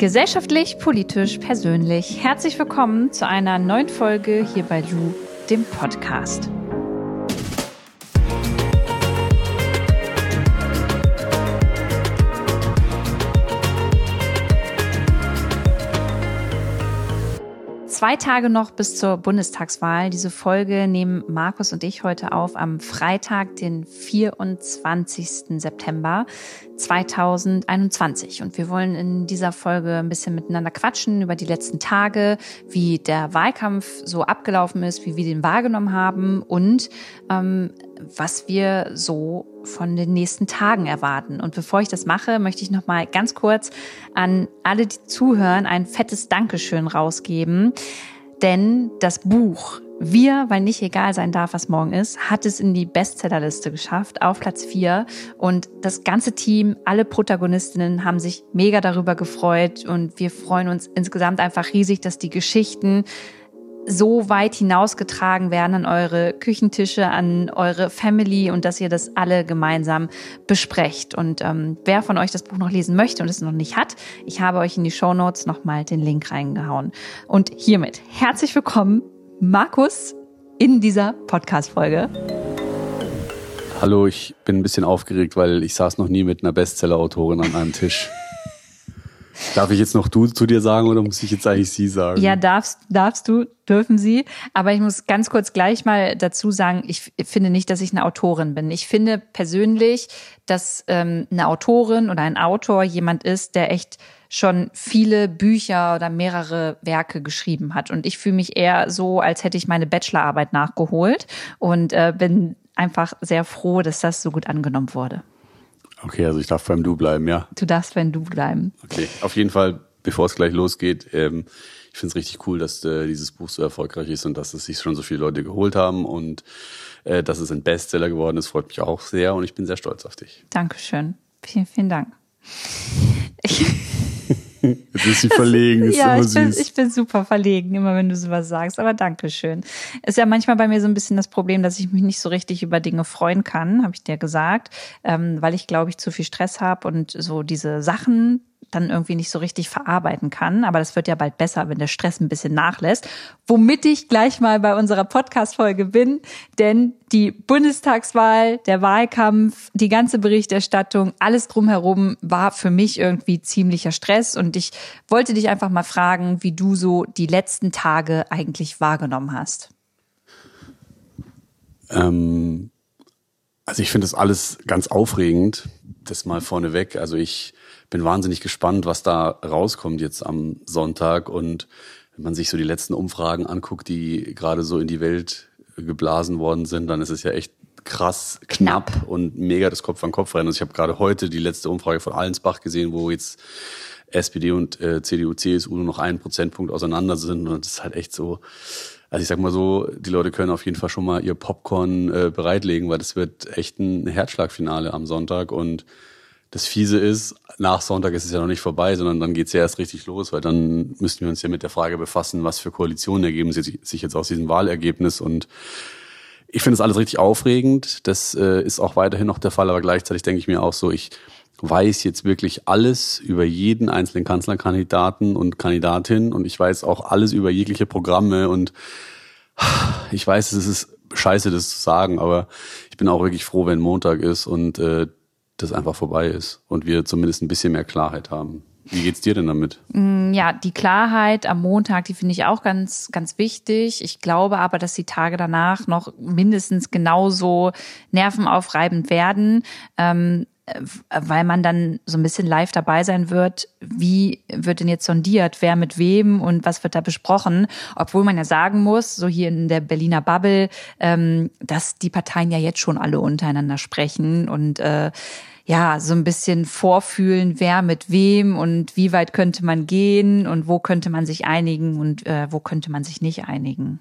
Gesellschaftlich, politisch, persönlich. Herzlich willkommen zu einer neuen Folge hier bei Lu, dem Podcast. Zwei Tage noch bis zur Bundestagswahl. Diese Folge nehmen Markus und ich heute auf am Freitag, den 24. September 2021. Und wir wollen in dieser Folge ein bisschen miteinander quatschen über die letzten Tage, wie der Wahlkampf so abgelaufen ist, wie wir den wahrgenommen haben und ähm, was wir so von den nächsten Tagen erwarten. Und bevor ich das mache, möchte ich noch mal ganz kurz an alle, die zuhören, ein fettes Dankeschön rausgeben, denn das Buch wir, weil nicht egal sein darf, was morgen ist, hat es in die Bestsellerliste geschafft, auf Platz vier. Und das ganze Team, alle Protagonistinnen haben sich mega darüber gefreut. Und wir freuen uns insgesamt einfach riesig, dass die Geschichten so weit hinausgetragen werden an eure Küchentische, an eure Family und dass ihr das alle gemeinsam besprecht. Und ähm, wer von euch das Buch noch lesen möchte und es noch nicht hat, ich habe euch in die Show Notes nochmal den Link reingehauen. Und hiermit herzlich willkommen, Markus, in dieser Podcast-Folge. Hallo, ich bin ein bisschen aufgeregt, weil ich saß noch nie mit einer Bestseller-Autorin an einem Tisch. Darf ich jetzt noch du zu dir sagen oder muss ich jetzt eigentlich sie sagen? Ja, darfst, darfst du, dürfen sie. Aber ich muss ganz kurz gleich mal dazu sagen, ich finde nicht, dass ich eine Autorin bin. Ich finde persönlich, dass ähm, eine Autorin oder ein Autor jemand ist, der echt schon viele Bücher oder mehrere Werke geschrieben hat. Und ich fühle mich eher so, als hätte ich meine Bachelorarbeit nachgeholt und äh, bin einfach sehr froh, dass das so gut angenommen wurde. Okay, also ich darf beim Du bleiben, ja? Du darfst beim Du bleiben. Okay, auf jeden Fall, bevor es gleich losgeht, ähm, ich finde es richtig cool, dass äh, dieses Buch so erfolgreich ist und dass es sich schon so viele Leute geholt haben und äh, dass es ein Bestseller geworden ist, freut mich auch sehr und ich bin sehr stolz auf dich. Dankeschön. Vielen, vielen Dank. Ich Jetzt ist sie verlegen. Ist ja, ich bin, ich bin super verlegen, immer wenn du sowas sagst. Aber danke schön. Ist ja manchmal bei mir so ein bisschen das Problem, dass ich mich nicht so richtig über Dinge freuen kann, habe ich dir gesagt, ähm, weil ich glaube ich zu viel Stress habe und so diese Sachen, dann irgendwie nicht so richtig verarbeiten kann. Aber das wird ja bald besser, wenn der Stress ein bisschen nachlässt. Womit ich gleich mal bei unserer Podcast-Folge bin, denn die Bundestagswahl, der Wahlkampf, die ganze Berichterstattung, alles drumherum war für mich irgendwie ziemlicher Stress. Und ich wollte dich einfach mal fragen, wie du so die letzten Tage eigentlich wahrgenommen hast. Ähm, also ich finde das alles ganz aufregend. Das mal vorneweg. Also ich bin wahnsinnig gespannt, was da rauskommt jetzt am Sonntag. Und wenn man sich so die letzten Umfragen anguckt, die gerade so in die Welt geblasen worden sind, dann ist es ja echt krass knapp, knapp. und mega das Kopf an Kopf rennen. Also ich habe gerade heute die letzte Umfrage von Allensbach gesehen, wo jetzt SPD und äh, CDU, CSU nur noch einen Prozentpunkt auseinander sind. Und das ist halt echt so, also ich sag mal so, die Leute können auf jeden Fall schon mal ihr Popcorn äh, bereitlegen, weil das wird echt ein Herzschlagfinale am Sonntag. Und das Fiese ist, nach Sonntag ist es ja noch nicht vorbei, sondern dann geht's ja erst richtig los, weil dann müssten wir uns ja mit der Frage befassen, was für Koalitionen ergeben sich jetzt aus diesem Wahlergebnis. Und ich finde das alles richtig aufregend. Das äh, ist auch weiterhin noch der Fall, aber gleichzeitig denke ich mir auch so, ich weiß jetzt wirklich alles über jeden einzelnen Kanzlerkandidaten und Kandidatin. Und ich weiß auch alles über jegliche Programme. Und ich weiß, es ist scheiße, das zu sagen, aber ich bin auch wirklich froh, wenn Montag ist. Und äh, das einfach vorbei ist und wir zumindest ein bisschen mehr Klarheit haben. Wie geht's dir denn damit? Mm, ja, die Klarheit am Montag, die finde ich auch ganz, ganz wichtig. Ich glaube aber, dass die Tage danach noch mindestens genauso nervenaufreibend werden. Ähm, weil man dann so ein bisschen live dabei sein wird, wie wird denn jetzt sondiert, wer mit wem und was wird da besprochen. Obwohl man ja sagen muss, so hier in der Berliner Bubble, ähm, dass die Parteien ja jetzt schon alle untereinander sprechen und äh, ja, so ein bisschen vorfühlen, wer mit wem und wie weit könnte man gehen und wo könnte man sich einigen und äh, wo könnte man sich nicht einigen.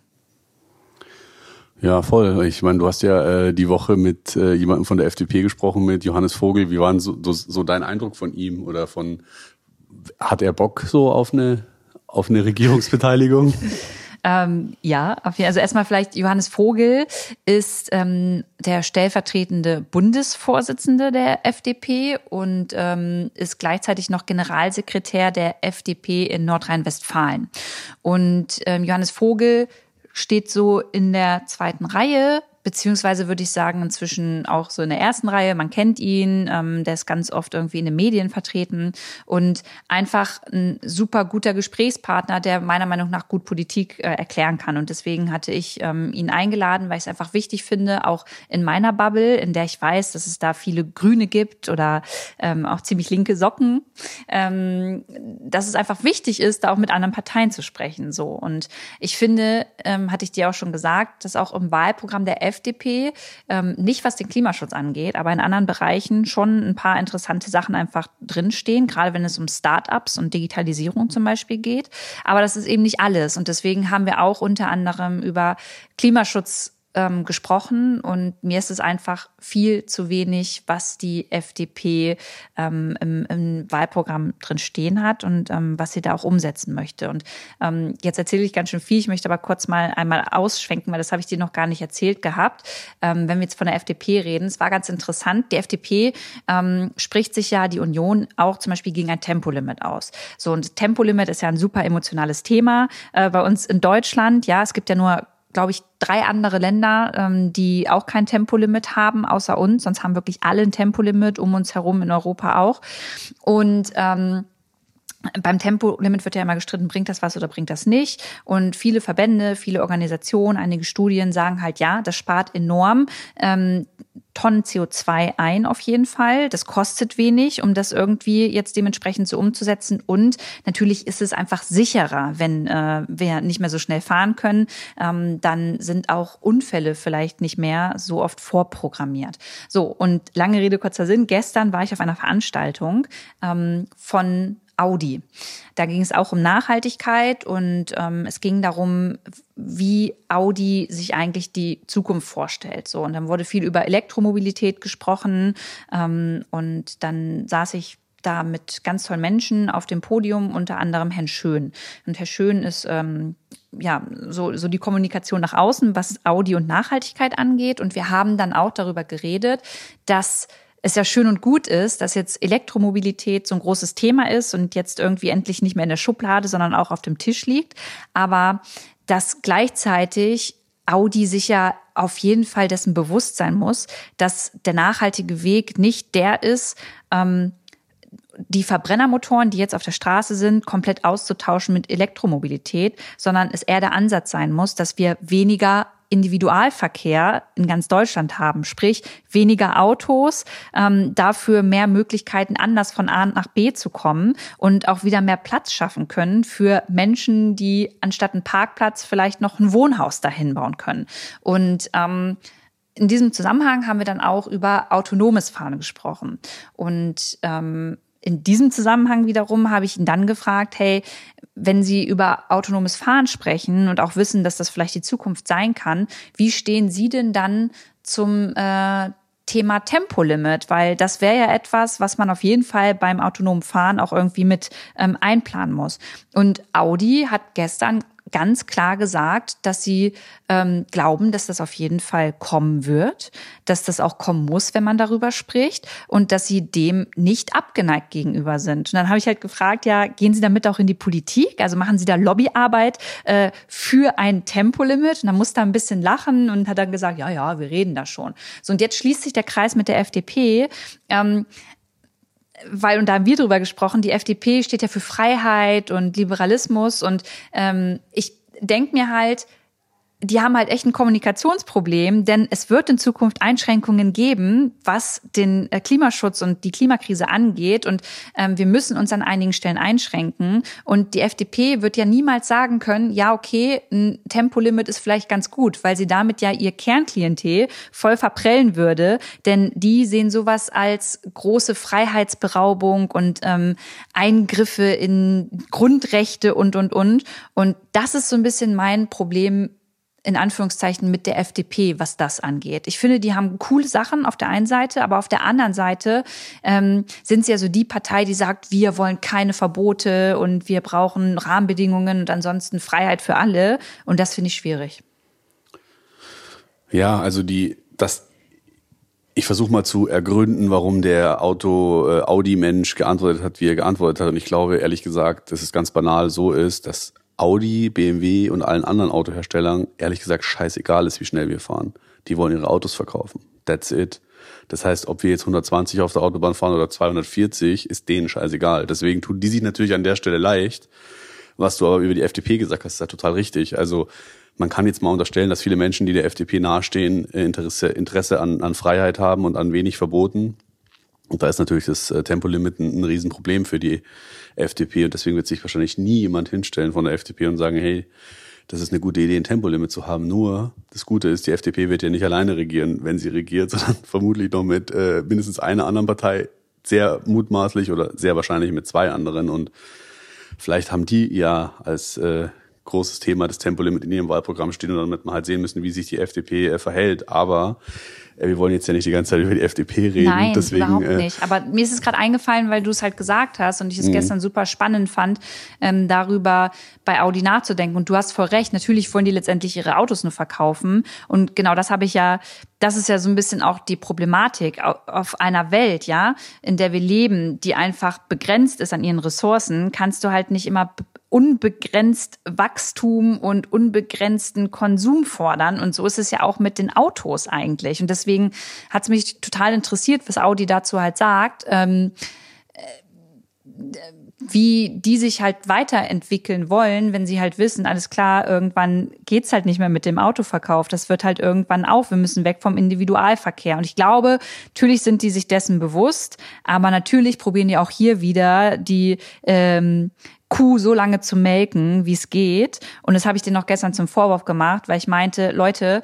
Ja, voll. Ich meine, du hast ja äh, die Woche mit äh, jemandem von der FDP gesprochen, mit Johannes Vogel. Wie war denn so, so, so dein Eindruck von ihm oder von, hat er Bock so auf eine, auf eine Regierungsbeteiligung? Ähm, ja, also erstmal vielleicht Johannes Vogel ist ähm, der stellvertretende Bundesvorsitzende der FDP und ähm, ist gleichzeitig noch Generalsekretär der FDP in Nordrhein-Westfalen. Und ähm, Johannes Vogel steht so in der zweiten Reihe beziehungsweise würde ich sagen, inzwischen auch so in der ersten Reihe. Man kennt ihn, ähm, der ist ganz oft irgendwie in den Medien vertreten und einfach ein super guter Gesprächspartner, der meiner Meinung nach gut Politik äh, erklären kann. Und deswegen hatte ich ähm, ihn eingeladen, weil ich es einfach wichtig finde, auch in meiner Bubble, in der ich weiß, dass es da viele Grüne gibt oder ähm, auch ziemlich linke Socken, ähm, dass es einfach wichtig ist, da auch mit anderen Parteien zu sprechen. So und ich finde, ähm, hatte ich dir auch schon gesagt, dass auch im Wahlprogramm der FDP, ähm, nicht was den Klimaschutz angeht, aber in anderen Bereichen schon ein paar interessante Sachen einfach drinstehen, gerade wenn es um Startups und Digitalisierung zum Beispiel geht. Aber das ist eben nicht alles. Und deswegen haben wir auch unter anderem über Klimaschutz ähm, gesprochen und mir ist es einfach viel zu wenig, was die FDP ähm, im, im, Wahlprogramm drin stehen hat und ähm, was sie da auch umsetzen möchte. Und ähm, jetzt erzähle ich ganz schön viel. Ich möchte aber kurz mal einmal ausschwenken, weil das habe ich dir noch gar nicht erzählt gehabt. Ähm, wenn wir jetzt von der FDP reden, es war ganz interessant. Die FDP ähm, spricht sich ja die Union auch zum Beispiel gegen ein Tempolimit aus. So und Tempolimit ist ja ein super emotionales Thema äh, bei uns in Deutschland. Ja, es gibt ja nur glaube ich, drei andere Länder, ähm, die auch kein Tempolimit haben, außer uns. Sonst haben wirklich alle ein Tempolimit um uns herum in Europa auch. Und ähm, beim Tempolimit wird ja immer gestritten, bringt das was oder bringt das nicht. Und viele Verbände, viele Organisationen, einige Studien sagen halt, ja, das spart enorm ähm, Tonnen CO2 ein auf jeden Fall. Das kostet wenig, um das irgendwie jetzt dementsprechend so umzusetzen. Und natürlich ist es einfach sicherer, wenn äh, wir nicht mehr so schnell fahren können. Ähm, dann sind auch Unfälle vielleicht nicht mehr so oft vorprogrammiert. So, und lange Rede, kurzer Sinn. Gestern war ich auf einer Veranstaltung ähm, von Audi. Da ging es auch um Nachhaltigkeit und ähm, es ging darum, wie Audi sich eigentlich die Zukunft vorstellt. So und dann wurde viel über Elektromobilität gesprochen ähm, und dann saß ich da mit ganz tollen Menschen auf dem Podium, unter anderem Herrn Schön. Und Herr Schön ist ähm, ja so, so die Kommunikation nach außen, was Audi und Nachhaltigkeit angeht. Und wir haben dann auch darüber geredet, dass es ja schön und gut ist, dass jetzt Elektromobilität so ein großes Thema ist und jetzt irgendwie endlich nicht mehr in der Schublade, sondern auch auf dem Tisch liegt. Aber dass gleichzeitig Audi sich ja auf jeden Fall dessen bewusst sein muss, dass der nachhaltige Weg nicht der ist, ähm, die Verbrennermotoren, die jetzt auf der Straße sind, komplett auszutauschen mit Elektromobilität, sondern es eher der Ansatz sein muss, dass wir weniger Individualverkehr in ganz Deutschland haben, sprich weniger Autos, ähm, dafür mehr Möglichkeiten, anders von A nach B zu kommen und auch wieder mehr Platz schaffen können für Menschen, die anstatt einen Parkplatz vielleicht noch ein Wohnhaus dahin bauen können. Und ähm, in diesem Zusammenhang haben wir dann auch über autonomes Fahren gesprochen. Und ähm, in diesem Zusammenhang wiederum habe ich ihn dann gefragt, hey, wenn Sie über autonomes Fahren sprechen und auch wissen, dass das vielleicht die Zukunft sein kann, wie stehen Sie denn dann zum äh, Thema Tempolimit, weil das wäre ja etwas, was man auf jeden Fall beim autonomen Fahren auch irgendwie mit ähm, einplanen muss. Und Audi hat gestern ganz klar gesagt, dass sie ähm, glauben, dass das auf jeden Fall kommen wird, dass das auch kommen muss, wenn man darüber spricht und dass sie dem nicht abgeneigt gegenüber sind. Und dann habe ich halt gefragt, ja, gehen Sie damit auch in die Politik? Also machen Sie da Lobbyarbeit äh, für ein Tempolimit? Und dann musste er ein bisschen lachen und hat dann gesagt, ja, ja, wir reden da schon. So, und jetzt schließt sich der Kreis mit der FDP. Ähm, weil, und da haben wir drüber gesprochen, die FDP steht ja für Freiheit und Liberalismus und ähm, ich denke mir halt, die haben halt echt ein Kommunikationsproblem, denn es wird in Zukunft Einschränkungen geben, was den äh, Klimaschutz und die Klimakrise angeht. Und ähm, wir müssen uns an einigen Stellen einschränken. Und die FDP wird ja niemals sagen können, ja, okay, ein Tempolimit ist vielleicht ganz gut, weil sie damit ja ihr Kernklientel voll verprellen würde. Denn die sehen sowas als große Freiheitsberaubung und ähm, Eingriffe in Grundrechte und, und, und. Und das ist so ein bisschen mein Problem in Anführungszeichen mit der FDP, was das angeht. Ich finde, die haben coole Sachen auf der einen Seite, aber auf der anderen Seite ähm, sind sie ja so die Partei, die sagt, wir wollen keine Verbote und wir brauchen Rahmenbedingungen und ansonsten Freiheit für alle. Und das finde ich schwierig. Ja, also die, das, ich versuche mal zu ergründen, warum der Auto äh, geantwortet hat, wie er geantwortet hat. Und ich glaube, ehrlich gesagt, dass es ganz banal so ist, dass Audi, BMW und allen anderen Autoherstellern ehrlich gesagt scheißegal ist, wie schnell wir fahren. Die wollen ihre Autos verkaufen. That's it. Das heißt, ob wir jetzt 120 auf der Autobahn fahren oder 240, ist denen scheißegal. Deswegen tun die sich natürlich an der Stelle leicht. Was du aber über die FDP gesagt hast, ist ja total richtig. Also man kann jetzt mal unterstellen, dass viele Menschen, die der FDP nahestehen, Interesse, Interesse an, an Freiheit haben und an wenig Verboten. Und da ist natürlich das äh, Tempolimit ein, ein Riesenproblem für die FDP. Und deswegen wird sich wahrscheinlich nie jemand hinstellen von der FDP und sagen, hey, das ist eine gute Idee, ein Tempolimit zu haben. Nur das Gute ist, die FDP wird ja nicht alleine regieren, wenn sie regiert, sondern vermutlich noch mit äh, mindestens einer anderen Partei, sehr mutmaßlich oder sehr wahrscheinlich mit zwei anderen. Und vielleicht haben die ja als äh, großes Thema das Tempolimit in ihrem Wahlprogramm stehen und damit man halt sehen müssen, wie sich die FDP äh, verhält. Aber äh, wir wollen jetzt ja nicht die ganze Zeit über die FDP reden. Nein, deswegen, überhaupt äh, nicht. Aber mir ist es gerade eingefallen, weil du es halt gesagt hast und ich es mhm. gestern super spannend fand, ähm, darüber bei Audi nachzudenken. Und du hast voll recht, natürlich wollen die letztendlich ihre Autos nur verkaufen. Und genau das habe ich ja, das ist ja so ein bisschen auch die Problematik auf einer Welt, ja, in der wir leben, die einfach begrenzt ist an ihren Ressourcen, kannst du halt nicht immer unbegrenzt Wachstum und unbegrenzten Konsum fordern. Und so ist es ja auch mit den Autos eigentlich. Und deswegen hat es mich total interessiert, was Audi dazu halt sagt. Ähm, äh, wie die sich halt weiterentwickeln wollen, wenn sie halt wissen, alles klar, irgendwann geht's halt nicht mehr mit dem Autoverkauf. Das wird halt irgendwann auf. Wir müssen weg vom Individualverkehr. Und ich glaube, natürlich sind die sich dessen bewusst, aber natürlich probieren die auch hier wieder die ähm, Kuh so lange zu melken, wie es geht. Und das habe ich dir noch gestern zum Vorwurf gemacht, weil ich meinte, Leute,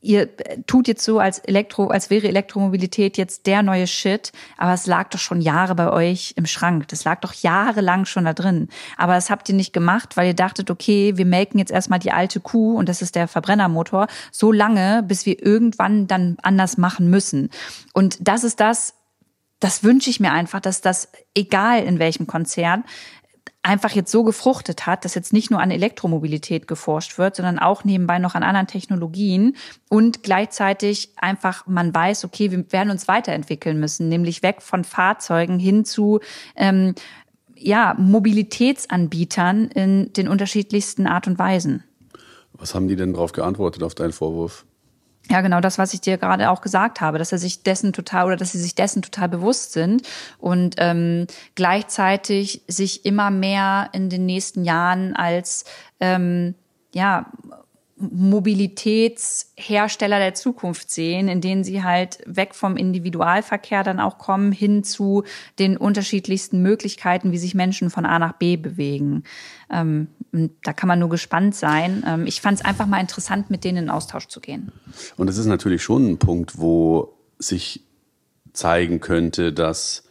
ihr tut jetzt so, als Elektro, als wäre Elektromobilität jetzt der neue Shit, aber es lag doch schon Jahre bei euch im Schrank. Das lag doch jahrelang schon da drin. Aber das habt ihr nicht gemacht, weil ihr dachtet, okay, wir melken jetzt erstmal die alte Kuh und das ist der Verbrennermotor, so lange, bis wir irgendwann dann anders machen müssen. Und das ist das, das wünsche ich mir einfach, dass das, egal in welchem Konzern, einfach jetzt so gefruchtet hat, dass jetzt nicht nur an Elektromobilität geforscht wird, sondern auch nebenbei noch an anderen Technologien und gleichzeitig einfach man weiß, okay, wir werden uns weiterentwickeln müssen, nämlich weg von Fahrzeugen hin zu ähm, ja, Mobilitätsanbietern in den unterschiedlichsten Art und Weisen. Was haben die denn darauf geantwortet auf deinen Vorwurf? Ja, genau das, was ich dir gerade auch gesagt habe, dass er sich dessen total oder dass sie sich dessen total bewusst sind und ähm, gleichzeitig sich immer mehr in den nächsten Jahren als ähm, ja Mobilitätshersteller der Zukunft sehen, in denen sie halt weg vom Individualverkehr dann auch kommen hin zu den unterschiedlichsten Möglichkeiten, wie sich Menschen von A nach B bewegen. Ähm, da kann man nur gespannt sein. Ähm, ich fand es einfach mal interessant, mit denen in Austausch zu gehen. Und es ist natürlich schon ein Punkt, wo sich zeigen könnte, dass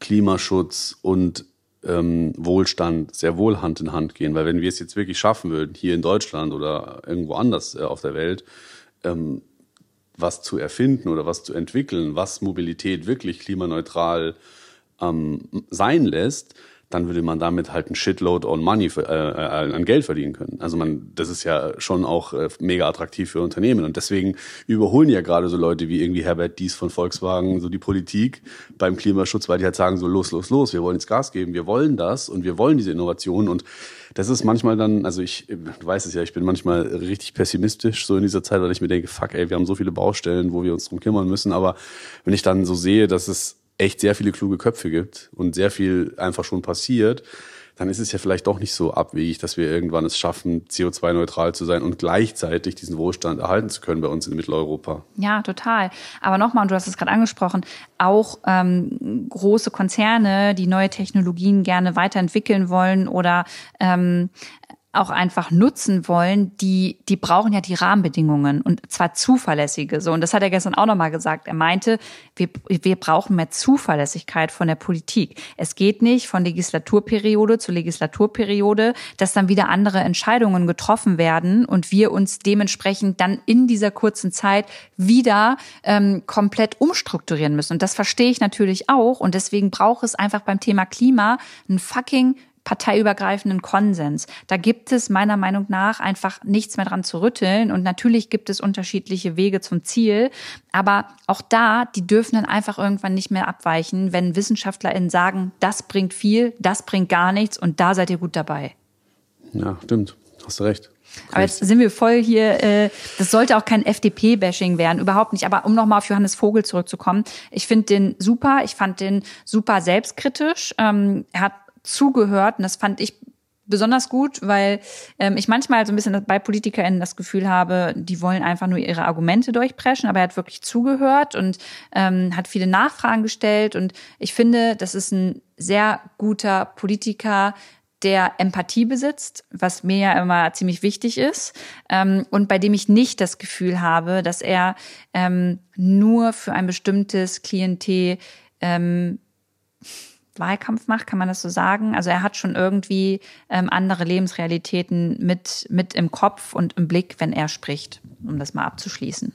Klimaschutz und ähm, Wohlstand sehr wohl Hand in Hand gehen. Weil wenn wir es jetzt wirklich schaffen würden, hier in Deutschland oder irgendwo anders äh, auf der Welt, ähm, was zu erfinden oder was zu entwickeln, was Mobilität wirklich klimaneutral ähm, sein lässt, dann würde man damit halt ein Shitload on Money für, äh, äh, an Geld verdienen können. Also man, das ist ja schon auch äh, mega attraktiv für Unternehmen. Und deswegen überholen ja gerade so Leute wie irgendwie Herbert Dies von Volkswagen so die Politik beim Klimaschutz, weil die halt sagen so los, los, los, wir wollen jetzt Gas geben, wir wollen das und wir wollen diese Innovation. Und das ist manchmal dann, also ich, du weißt es ja, ich bin manchmal richtig pessimistisch so in dieser Zeit, weil ich mir denke, fuck, ey, wir haben so viele Baustellen, wo wir uns drum kümmern müssen, aber wenn ich dann so sehe, dass es echt sehr viele kluge Köpfe gibt und sehr viel einfach schon passiert, dann ist es ja vielleicht doch nicht so abwegig, dass wir irgendwann es schaffen, CO2-neutral zu sein und gleichzeitig diesen Wohlstand erhalten zu können bei uns in Mitteleuropa. Ja, total. Aber nochmal, und du hast es gerade angesprochen, auch ähm, große Konzerne, die neue Technologien gerne weiterentwickeln wollen oder ähm, auch einfach nutzen wollen, die, die brauchen ja die Rahmenbedingungen und zwar zuverlässige. So, und das hat er gestern auch nochmal gesagt. Er meinte, wir, wir brauchen mehr Zuverlässigkeit von der Politik. Es geht nicht von Legislaturperiode zu Legislaturperiode, dass dann wieder andere Entscheidungen getroffen werden und wir uns dementsprechend dann in dieser kurzen Zeit wieder ähm, komplett umstrukturieren müssen. Und das verstehe ich natürlich auch. Und deswegen braucht es einfach beim Thema Klima ein fucking parteiübergreifenden Konsens. Da gibt es meiner Meinung nach einfach nichts mehr dran zu rütteln. Und natürlich gibt es unterschiedliche Wege zum Ziel. Aber auch da, die dürfen dann einfach irgendwann nicht mehr abweichen, wenn WissenschaftlerInnen sagen, das bringt viel, das bringt gar nichts und da seid ihr gut dabei. Ja, stimmt. Hast du recht. Aber jetzt sind wir voll hier, äh, das sollte auch kein FDP-Bashing werden, überhaupt nicht. Aber um nochmal auf Johannes Vogel zurückzukommen, ich finde den super, ich fand den super selbstkritisch. Ähm, er hat zugehört. Und das fand ich besonders gut, weil ähm, ich manchmal so ein bisschen bei PolitikerInnen das Gefühl habe, die wollen einfach nur ihre Argumente durchpreschen, aber er hat wirklich zugehört und ähm, hat viele Nachfragen gestellt. Und ich finde, das ist ein sehr guter Politiker, der Empathie besitzt, was mir ja immer ziemlich wichtig ist, ähm, und bei dem ich nicht das Gefühl habe, dass er ähm, nur für ein bestimmtes Klientel ähm, Wahlkampf macht, kann man das so sagen? Also er hat schon irgendwie ähm, andere Lebensrealitäten mit, mit im Kopf und im Blick, wenn er spricht, um das mal abzuschließen.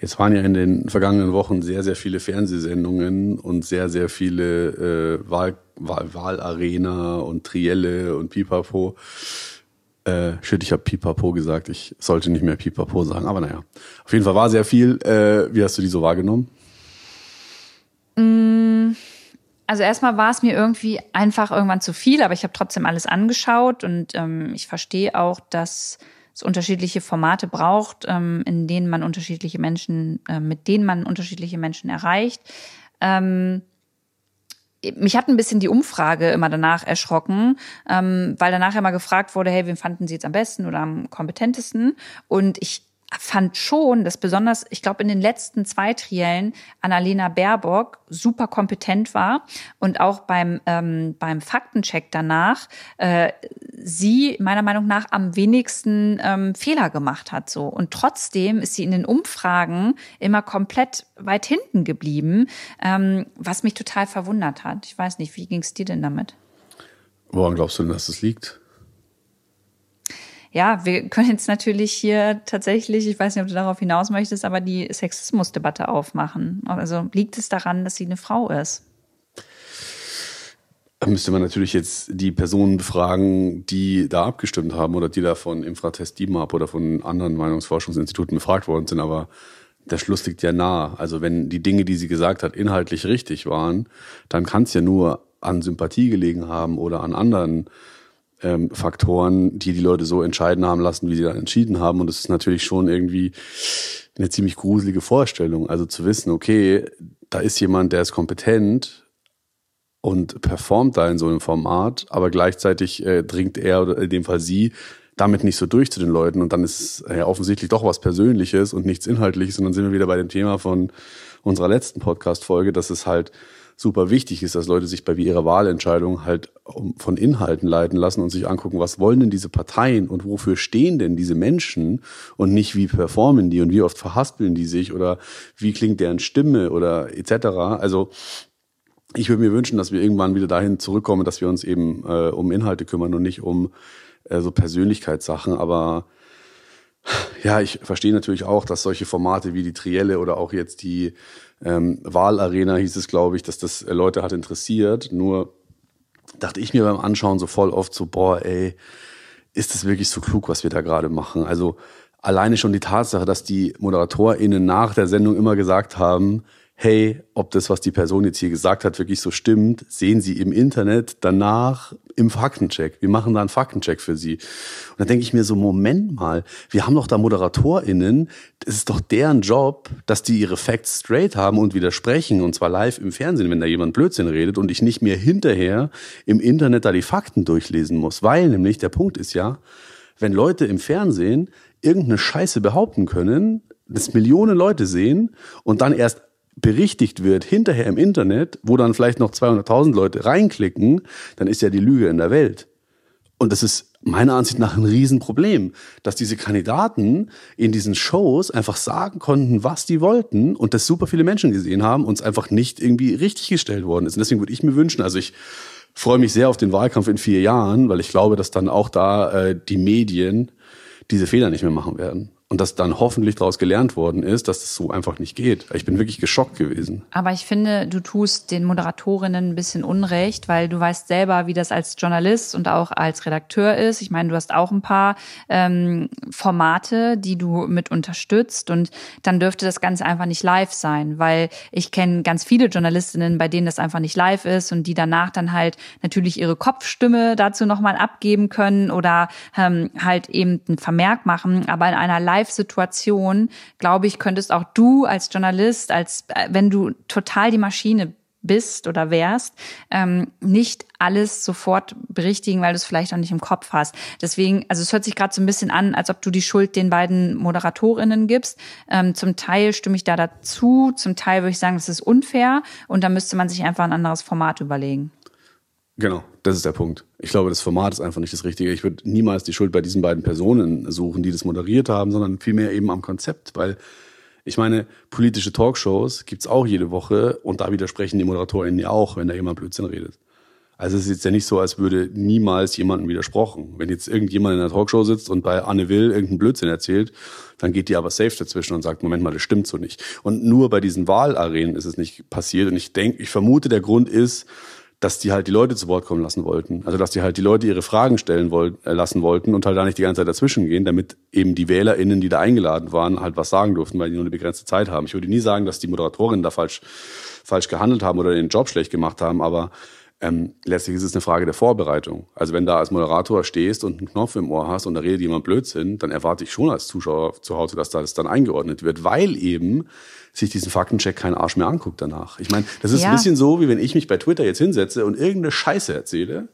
Jetzt waren ja in den vergangenen Wochen sehr, sehr viele Fernsehsendungen und sehr, sehr viele äh, Wahl, Wahl, Wahlarena und Trielle und Pipapo. Äh, shit, ich habe Pipapo gesagt. Ich sollte nicht mehr Pipapo sagen, aber naja. Auf jeden Fall war sehr viel. Äh, wie hast du die so wahrgenommen? Mm also erstmal war es mir irgendwie einfach irgendwann zu viel, aber ich habe trotzdem alles angeschaut und ähm, ich verstehe auch, dass es unterschiedliche Formate braucht, ähm, in denen man unterschiedliche Menschen, äh, mit denen man unterschiedliche Menschen erreicht. Ähm, mich hat ein bisschen die Umfrage immer danach erschrocken, ähm, weil danach immer gefragt wurde, hey, wen fanden Sie jetzt am besten oder am kompetentesten? Und ich fand schon, dass besonders, ich glaube, in den letzten zwei Triellen Annalena Baerbock super kompetent war und auch beim, ähm, beim Faktencheck danach äh, sie meiner Meinung nach am wenigsten ähm, Fehler gemacht hat. So. Und trotzdem ist sie in den Umfragen immer komplett weit hinten geblieben, ähm, was mich total verwundert hat. Ich weiß nicht, wie ging es dir denn damit? Woran glaubst du denn, dass es liegt? Ja, wir können jetzt natürlich hier tatsächlich, ich weiß nicht, ob du darauf hinaus möchtest, aber die Sexismusdebatte aufmachen. Also liegt es daran, dass sie eine Frau ist? Da müsste man natürlich jetzt die Personen befragen, die da abgestimmt haben oder die da von Infratest DIMAP oder von anderen Meinungsforschungsinstituten befragt worden sind. Aber der Schluss liegt ja nah. Also wenn die Dinge, die sie gesagt hat, inhaltlich richtig waren, dann kann es ja nur an Sympathie gelegen haben oder an anderen ähm, Faktoren, die die Leute so entscheiden haben lassen, wie sie dann entschieden haben. Und das ist natürlich schon irgendwie eine ziemlich gruselige Vorstellung. Also zu wissen, okay, da ist jemand, der ist kompetent und performt da in so einem Format, aber gleichzeitig äh, dringt er oder in dem Fall sie damit nicht so durch zu den Leuten und dann ist ja offensichtlich doch was Persönliches und nichts Inhaltliches und dann sind wir wieder bei dem Thema von unserer letzten Podcast-Folge, dass es halt super wichtig ist, dass Leute sich bei ihrer Wahlentscheidung halt von Inhalten leiten lassen und sich angucken, was wollen denn diese Parteien und wofür stehen denn diese Menschen und nicht wie performen die und wie oft verhaspeln die sich oder wie klingt deren Stimme oder etc. Also ich würde mir wünschen, dass wir irgendwann wieder dahin zurückkommen, dass wir uns eben äh, um Inhalte kümmern und nicht um äh, so Persönlichkeitssachen, aber ja, ich verstehe natürlich auch, dass solche Formate wie die Trielle oder auch jetzt die ähm, Wahlarena hieß es, glaube ich, dass das äh, Leute hat interessiert. Nur dachte ich mir beim Anschauen so voll oft so, boah, ey, ist das wirklich so klug, was wir da gerade machen? Also alleine schon die Tatsache, dass die ModeratorInnen nach der Sendung immer gesagt haben, hey, ob das, was die Person jetzt hier gesagt hat, wirklich so stimmt, sehen Sie im Internet danach im Faktencheck. Wir machen da einen Faktencheck für Sie. Und dann denke ich mir so, Moment mal, wir haben doch da ModeratorInnen, es ist doch deren Job, dass die ihre Facts straight haben und widersprechen, und zwar live im Fernsehen, wenn da jemand Blödsinn redet und ich nicht mehr hinterher im Internet da die Fakten durchlesen muss. Weil nämlich der Punkt ist ja, wenn Leute im Fernsehen irgendeine Scheiße behaupten können, das Millionen Leute sehen und dann erst berichtigt wird hinterher im Internet, wo dann vielleicht noch 200.000 Leute reinklicken, dann ist ja die Lüge in der Welt. Und das ist meiner Ansicht nach ein Riesenproblem, dass diese Kandidaten in diesen Shows einfach sagen konnten, was die wollten und das super viele Menschen gesehen haben und es einfach nicht irgendwie richtig gestellt worden ist. Und deswegen würde ich mir wünschen, also ich freue mich sehr auf den Wahlkampf in vier Jahren, weil ich glaube, dass dann auch da äh, die Medien diese Fehler nicht mehr machen werden und dass dann hoffentlich daraus gelernt worden ist, dass es so einfach nicht geht. Ich bin wirklich geschockt gewesen. Aber ich finde, du tust den Moderatorinnen ein bisschen Unrecht, weil du weißt selber, wie das als Journalist und auch als Redakteur ist. Ich meine, du hast auch ein paar ähm, Formate, die du mit unterstützt und dann dürfte das Ganze einfach nicht live sein, weil ich kenne ganz viele Journalistinnen, bei denen das einfach nicht live ist und die danach dann halt natürlich ihre Kopfstimme dazu nochmal abgeben können oder ähm, halt eben einen Vermerk machen. Aber in einer Live Live-Situation, glaube ich, könntest auch du als Journalist, als äh, wenn du total die Maschine bist oder wärst, ähm, nicht alles sofort berichtigen, weil du es vielleicht auch nicht im Kopf hast. Deswegen, also es hört sich gerade so ein bisschen an, als ob du die Schuld den beiden Moderatorinnen gibst. Ähm, zum Teil stimme ich da dazu, zum Teil würde ich sagen, das ist unfair und da müsste man sich einfach ein anderes Format überlegen. Genau, das ist der Punkt. Ich glaube, das Format ist einfach nicht das Richtige. Ich würde niemals die Schuld bei diesen beiden Personen suchen, die das moderiert haben, sondern vielmehr eben am Konzept, weil ich meine, politische Talkshows gibt's auch jede Woche und da widersprechen die ModeratorInnen ja auch, wenn da jemand Blödsinn redet. Also es ist jetzt ja nicht so, als würde niemals jemandem widersprochen. Wenn jetzt irgendjemand in einer Talkshow sitzt und bei Anne Will irgendeinen Blödsinn erzählt, dann geht die aber safe dazwischen und sagt, Moment mal, das stimmt so nicht. Und nur bei diesen Wahlarenen ist es nicht passiert. Und ich denke, ich vermute, der Grund ist, dass die halt die Leute zu Wort kommen lassen wollten. Also dass die halt die Leute ihre Fragen stellen wollen, äh, lassen wollten und halt da nicht die ganze Zeit dazwischen gehen, damit eben die WählerInnen, die da eingeladen waren, halt was sagen durften, weil die nur eine begrenzte Zeit haben. Ich würde nie sagen, dass die Moderatorinnen da falsch, falsch gehandelt haben oder den Job schlecht gemacht haben, aber ähm, letztlich ist es eine Frage der Vorbereitung. Also wenn da als Moderator stehst und einen Knopf im Ohr hast und da redet jemand Blödsinn, dann erwarte ich schon als Zuschauer zu Hause, dass da das dann eingeordnet wird, weil eben sich diesen Faktencheck kein Arsch mehr anguckt danach. Ich meine, das ist ja. ein bisschen so, wie wenn ich mich bei Twitter jetzt hinsetze und irgendeine Scheiße erzähle,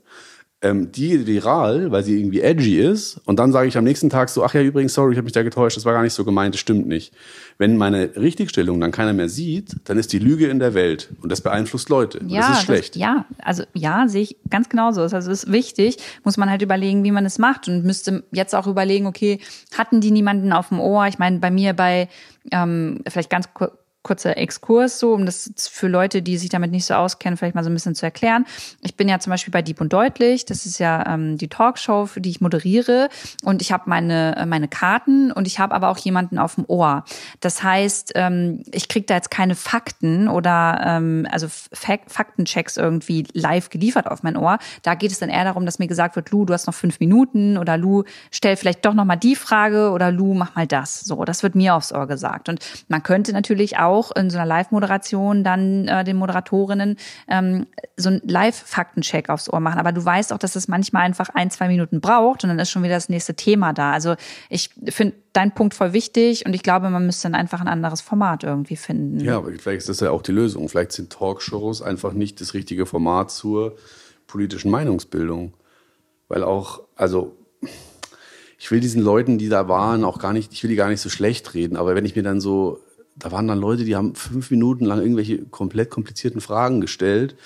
ähm, die viral, weil sie irgendwie edgy ist, und dann sage ich am nächsten Tag so, ach ja, übrigens, sorry, ich habe mich da getäuscht, das war gar nicht so gemeint, das stimmt nicht. Wenn meine Richtigstellung dann keiner mehr sieht, dann ist die Lüge in der Welt und das beeinflusst Leute. Ja, das ist schlecht. Das, ja, also ja, sehe ich ganz genauso. Also es ist wichtig, muss man halt überlegen, wie man es macht und müsste jetzt auch überlegen, okay, hatten die niemanden auf dem Ohr? Ich meine, bei mir bei ähm, vielleicht ganz kurz kurzer Exkurs, so um das für Leute, die sich damit nicht so auskennen, vielleicht mal so ein bisschen zu erklären. Ich bin ja zum Beispiel bei Dieb und Deutlich. Das ist ja ähm, die Talkshow, für die ich moderiere. Und ich habe meine, äh, meine Karten und ich habe aber auch jemanden auf dem Ohr. Das heißt, ähm, ich kriege da jetzt keine Fakten oder ähm, also Fak Faktenchecks irgendwie live geliefert auf mein Ohr. Da geht es dann eher darum, dass mir gesagt wird, Lu, du hast noch fünf Minuten oder Lu, stell vielleicht doch noch mal die Frage oder Lu, mach mal das. So, das wird mir aufs Ohr gesagt. Und man könnte natürlich auch auch in so einer Live-Moderation dann äh, den Moderatorinnen ähm, so einen Live-Faktencheck aufs Ohr machen. Aber du weißt auch, dass es manchmal einfach ein, zwei Minuten braucht und dann ist schon wieder das nächste Thema da. Also ich finde deinen Punkt voll wichtig und ich glaube, man müsste dann einfach ein anderes Format irgendwie finden. Ja, aber vielleicht ist das ja auch die Lösung. Vielleicht sind Talkshows einfach nicht das richtige Format zur politischen Meinungsbildung. Weil auch, also ich will diesen Leuten, die da waren, auch gar nicht, ich will die gar nicht so schlecht reden, aber wenn ich mir dann so da waren dann Leute, die haben fünf Minuten lang irgendwelche komplett komplizierten Fragen gestellt.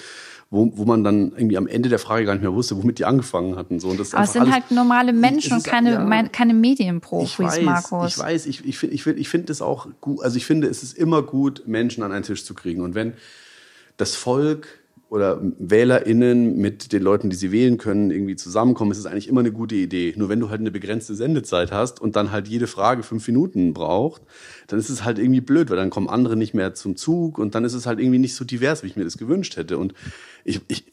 Wo, wo man dann irgendwie am Ende der Frage gar nicht mehr wusste, womit die angefangen hatten. So, und das Aber es sind halt normale Menschen und keine, ja, keine Medienprofis, ich weiß, Markus. Ich weiß, ich, ich finde ich ich find das auch gut. Also ich finde, es ist immer gut, Menschen an einen Tisch zu kriegen. Und wenn das Volk oder WählerInnen mit den Leuten, die sie wählen können, irgendwie zusammenkommen, ist es eigentlich immer eine gute Idee. Nur wenn du halt eine begrenzte Sendezeit hast und dann halt jede Frage fünf Minuten braucht, dann ist es halt irgendwie blöd, weil dann kommen andere nicht mehr zum Zug und dann ist es halt irgendwie nicht so divers, wie ich mir das gewünscht hätte. Und ich, ich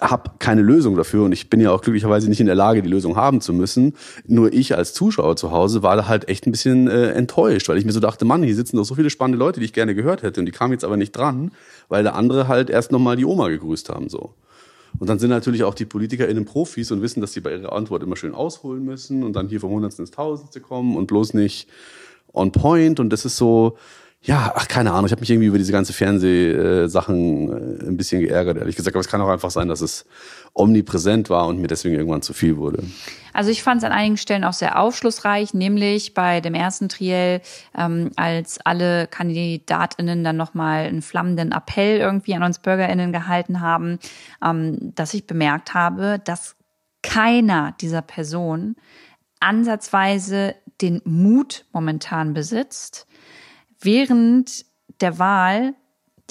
habe keine Lösung dafür und ich bin ja auch glücklicherweise nicht in der Lage, die Lösung haben zu müssen. Nur ich als Zuschauer zu Hause war da halt echt ein bisschen äh, enttäuscht, weil ich mir so dachte, Mann, hier sitzen doch so viele spannende Leute, die ich gerne gehört hätte und die kamen jetzt aber nicht dran, weil der andere halt erst nochmal die Oma gegrüßt haben so. Und dann sind natürlich auch die PolitikerInnen Profis und wissen, dass sie bei ihrer Antwort immer schön ausholen müssen und dann hier vom Hundertsten ins Tausendste kommen und bloß nicht on point. Und das ist so, ja, ach, keine Ahnung, ich habe mich irgendwie über diese ganze Fernsehsachen äh, ein bisschen geärgert, ehrlich gesagt. Aber es kann auch einfach sein, dass es omnipräsent war und mir deswegen irgendwann zu viel wurde. Also ich fand es an einigen Stellen auch sehr aufschlussreich, nämlich bei dem ersten Triell, ähm, als alle KandidatInnen dann nochmal einen flammenden Appell irgendwie an uns BürgerInnen gehalten haben, ähm, dass ich bemerkt habe, dass keiner dieser Personen ansatzweise den Mut momentan besitzt, während der Wahl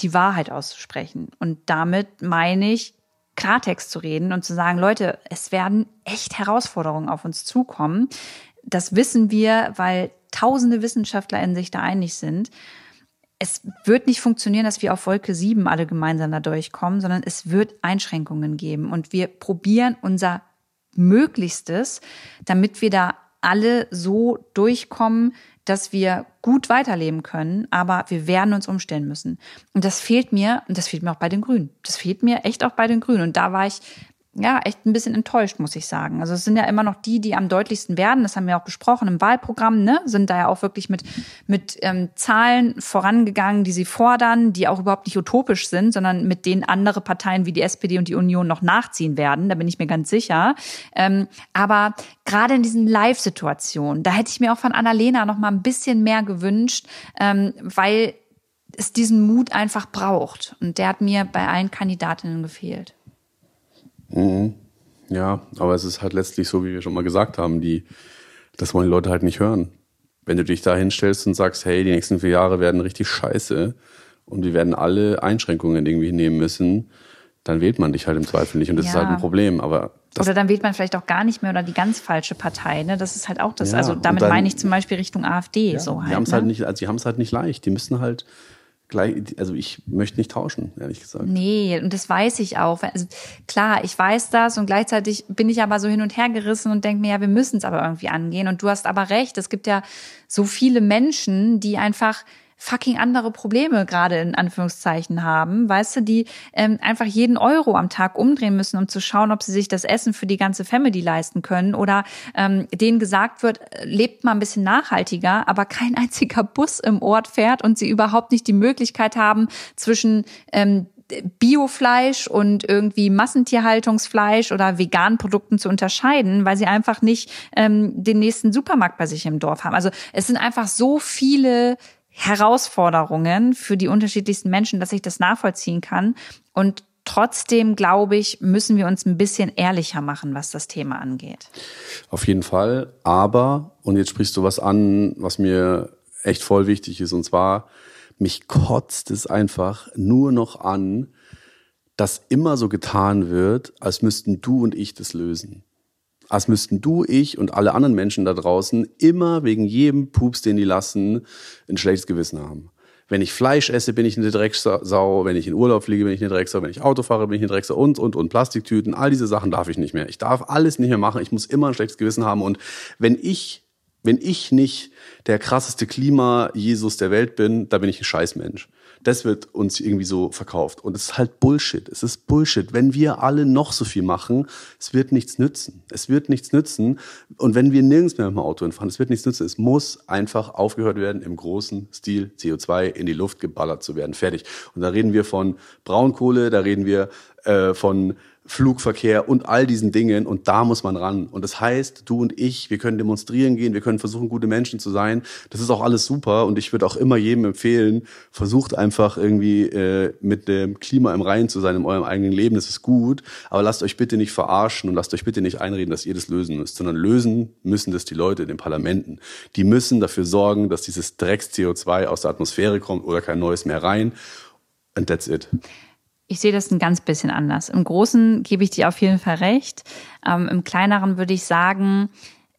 die Wahrheit auszusprechen. Und damit meine ich, Klartext zu reden und zu sagen, Leute, es werden echt Herausforderungen auf uns zukommen. Das wissen wir, weil tausende Wissenschaftler in sich da einig sind. Es wird nicht funktionieren, dass wir auf Wolke 7 alle gemeinsam da durchkommen, sondern es wird Einschränkungen geben. Und wir probieren unser Möglichstes, damit wir da alle so durchkommen, dass wir gut weiterleben können, aber wir werden uns umstellen müssen. Und das fehlt mir, und das fehlt mir auch bei den Grünen. Das fehlt mir echt auch bei den Grünen. Und da war ich ja, echt ein bisschen enttäuscht, muss ich sagen. Also es sind ja immer noch die, die am deutlichsten werden. Das haben wir auch besprochen im Wahlprogramm, ne? Sind da ja auch wirklich mit, mit ähm, Zahlen vorangegangen, die sie fordern, die auch überhaupt nicht utopisch sind, sondern mit denen andere Parteien wie die SPD und die Union noch nachziehen werden. Da bin ich mir ganz sicher. Ähm, aber gerade in diesen Live-Situationen, da hätte ich mir auch von Annalena noch mal ein bisschen mehr gewünscht, ähm, weil es diesen Mut einfach braucht. Und der hat mir bei allen Kandidatinnen gefehlt. Mhm. Ja, aber es ist halt letztlich so, wie wir schon mal gesagt haben, die, das wollen die Leute halt nicht hören. Wenn du dich da hinstellst und sagst, hey, die nächsten vier Jahre werden richtig scheiße und wir werden alle Einschränkungen irgendwie nehmen müssen, dann wählt man dich halt im Zweifel nicht und das ja. ist halt ein Problem. Aber oder dann wählt man vielleicht auch gar nicht mehr oder die ganz falsche Partei. Ne? Das ist halt auch das. Ja, also damit dann, meine ich zum Beispiel Richtung AfD. Ja, so halt, die haben es ne? halt nicht, also die haben es halt nicht leicht. Die müssen halt gleich, also ich möchte nicht tauschen, ehrlich gesagt. Nee, und das weiß ich auch. Also klar, ich weiß das und gleichzeitig bin ich aber so hin und her gerissen und denke mir, ja, wir müssen es aber irgendwie angehen. Und du hast aber recht, es gibt ja so viele Menschen, die einfach fucking andere Probleme gerade in Anführungszeichen haben, weißt du, die ähm, einfach jeden Euro am Tag umdrehen müssen, um zu schauen, ob sie sich das Essen für die ganze Family leisten können oder ähm, denen gesagt wird, äh, lebt mal ein bisschen nachhaltiger, aber kein einziger Bus im Ort fährt und sie überhaupt nicht die Möglichkeit haben, zwischen ähm, Biofleisch und irgendwie Massentierhaltungsfleisch oder veganen Produkten zu unterscheiden, weil sie einfach nicht ähm, den nächsten Supermarkt bei sich im Dorf haben. Also es sind einfach so viele Herausforderungen für die unterschiedlichsten Menschen, dass ich das nachvollziehen kann. Und trotzdem, glaube ich, müssen wir uns ein bisschen ehrlicher machen, was das Thema angeht. Auf jeden Fall. Aber, und jetzt sprichst du was an, was mir echt voll wichtig ist, und zwar, mich kotzt es einfach nur noch an, dass immer so getan wird, als müssten du und ich das lösen als müssten du, ich und alle anderen Menschen da draußen immer wegen jedem Pups, den die lassen, ein schlechtes Gewissen haben. Wenn ich Fleisch esse, bin ich eine Drecksau. Wenn ich in Urlaub fliege, bin ich eine Drecksau. Wenn ich Auto fahre, bin ich eine Drecksau. Und, und, und. Plastiktüten. All diese Sachen darf ich nicht mehr. Ich darf alles nicht mehr machen. Ich muss immer ein schlechtes Gewissen haben. Und wenn ich, wenn ich nicht der krasseste Klima-Jesus der Welt bin, da bin ich ein Scheißmensch. Das wird uns irgendwie so verkauft. Und es ist halt Bullshit. Es ist Bullshit. Wenn wir alle noch so viel machen, es wird nichts nützen. Es wird nichts nützen. Und wenn wir nirgends mehr mit dem Auto fahren, es wird nichts nützen. Es muss einfach aufgehört werden, im großen Stil CO2 in die Luft geballert zu werden. Fertig. Und da reden wir von Braunkohle, da reden wir äh, von Flugverkehr und all diesen Dingen. Und da muss man ran. Und das heißt, du und ich, wir können demonstrieren gehen, wir können versuchen, gute Menschen zu sein. Das ist auch alles super. Und ich würde auch immer jedem empfehlen, versucht einfach irgendwie äh, mit dem Klima im Reinen zu sein in eurem eigenen Leben. Das ist gut. Aber lasst euch bitte nicht verarschen und lasst euch bitte nicht einreden, dass ihr das lösen müsst, sondern lösen müssen das die Leute in den Parlamenten. Die müssen dafür sorgen, dass dieses Drecks-CO2 aus der Atmosphäre kommt oder kein neues mehr rein. And that's it. Ich sehe das ein ganz bisschen anders. Im Großen gebe ich dir auf jeden Fall recht. Ähm, Im Kleineren würde ich sagen,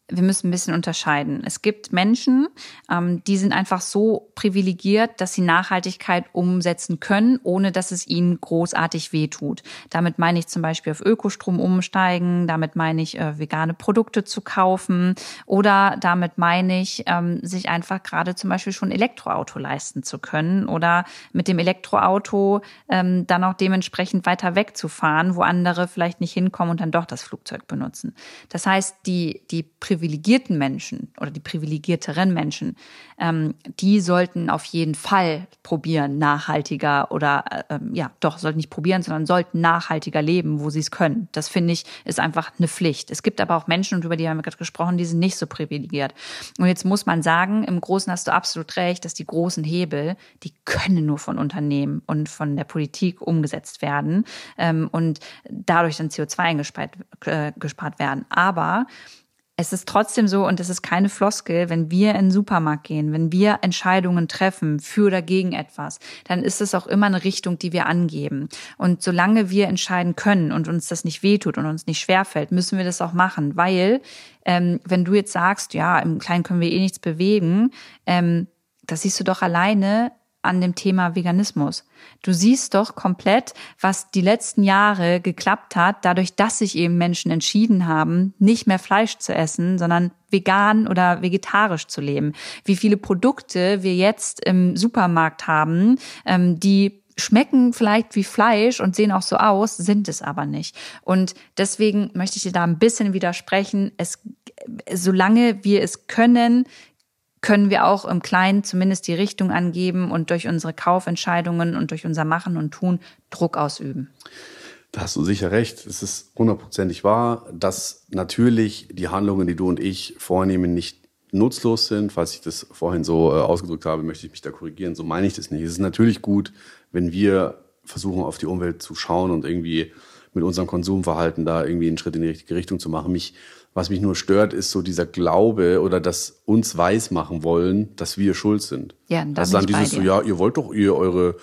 wir müssen ein bisschen unterscheiden. Es gibt Menschen, ähm, die sind einfach so privilegiert, dass sie Nachhaltigkeit umsetzen können, ohne dass es ihnen großartig wehtut. Damit meine ich zum Beispiel auf Ökostrom umsteigen, damit meine ich äh, vegane Produkte zu kaufen oder damit meine ich, ähm, sich einfach gerade zum Beispiel schon Elektroauto leisten zu können oder mit dem Elektroauto ähm, dann auch dementsprechend weiter wegzufahren, wo andere vielleicht nicht hinkommen und dann doch das Flugzeug benutzen. Das heißt, die, die privilegierten Menschen oder die privilegierteren Menschen, ähm, die sollten auf jeden Fall probieren, nachhaltiger oder äh, ähm, ja, doch, sollten nicht probieren, sondern sollten nachhaltiger leben, wo sie es können. Das finde ich, ist einfach eine Pflicht. Es gibt aber auch Menschen, und über die haben wir gerade gesprochen, die sind nicht so privilegiert. Und jetzt muss man sagen, im Großen hast du absolut recht, dass die großen Hebel, die können nur von Unternehmen und von der Politik umgesetzt werden ähm, und dadurch dann CO2 eingespart äh, gespart werden. Aber es ist trotzdem so, und es ist keine Floskel, wenn wir in den Supermarkt gehen, wenn wir Entscheidungen treffen für oder gegen etwas, dann ist es auch immer eine Richtung, die wir angeben. Und solange wir entscheiden können und uns das nicht wehtut und uns nicht schwerfällt, müssen wir das auch machen, weil ähm, wenn du jetzt sagst, ja, im Kleinen können wir eh nichts bewegen, ähm, das siehst du doch alleine an dem Thema Veganismus. Du siehst doch komplett, was die letzten Jahre geklappt hat, dadurch, dass sich eben Menschen entschieden haben, nicht mehr Fleisch zu essen, sondern vegan oder vegetarisch zu leben. Wie viele Produkte wir jetzt im Supermarkt haben, ähm, die schmecken vielleicht wie Fleisch und sehen auch so aus, sind es aber nicht. Und deswegen möchte ich dir da ein bisschen widersprechen. Es, solange wir es können, können wir auch im Kleinen zumindest die Richtung angeben und durch unsere Kaufentscheidungen und durch unser Machen und Tun Druck ausüben. Da hast du sicher recht. Es ist hundertprozentig wahr, dass natürlich die Handlungen, die du und ich vornehmen, nicht nutzlos sind. Falls ich das vorhin so äh, ausgedrückt habe, möchte ich mich da korrigieren. So meine ich das nicht. Es ist natürlich gut, wenn wir versuchen, auf die Umwelt zu schauen und irgendwie mit unserem Konsumverhalten da irgendwie einen Schritt in die richtige Richtung zu machen. Mich was mich nur stört, ist so dieser Glaube oder das uns weismachen wollen, dass wir schuld sind. Ja, da also dann dieses so, ja, ihr wollt doch ihr eure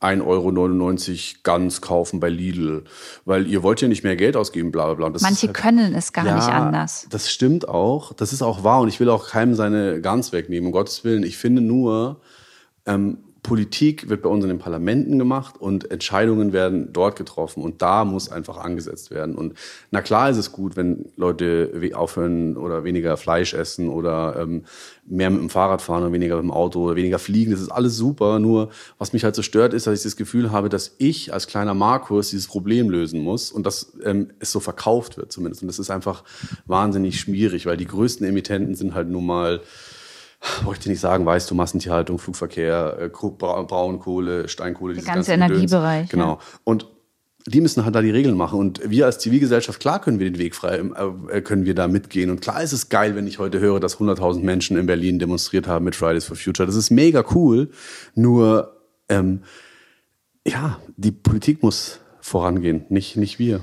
1,99 Euro ganz kaufen bei Lidl, weil ihr wollt ja nicht mehr Geld ausgeben, bla bla bla. Manche halt, können es gar ja, nicht anders. Das stimmt auch. Das ist auch wahr und ich will auch keinem seine Gans wegnehmen, um Gottes Willen. Ich finde nur, ähm, Politik wird bei uns in den Parlamenten gemacht und Entscheidungen werden dort getroffen und da muss einfach angesetzt werden. Und na klar ist es gut, wenn Leute aufhören oder weniger Fleisch essen oder ähm, mehr mit dem Fahrrad fahren oder weniger mit dem Auto oder weniger fliegen. Das ist alles super. Nur was mich halt so stört, ist, dass ich das Gefühl habe, dass ich als kleiner Markus dieses Problem lösen muss und dass ähm, es so verkauft wird zumindest. Und das ist einfach wahnsinnig schwierig, weil die größten Emittenten sind halt nun mal wollte ich nicht sagen, weißt du, Massentierhaltung, Flugverkehr, äh, Braunkohle, Steinkohle, der ganze Energiebereich. Genau. Ja. Und die müssen halt da die Regeln machen. Und wir als Zivilgesellschaft, klar können wir den Weg frei, äh, können wir da mitgehen. Und klar ist es geil, wenn ich heute höre, dass 100.000 Menschen in Berlin demonstriert haben mit Fridays for Future. Das ist mega cool. Nur, ähm, ja, die Politik muss vorangehen, nicht, nicht wir.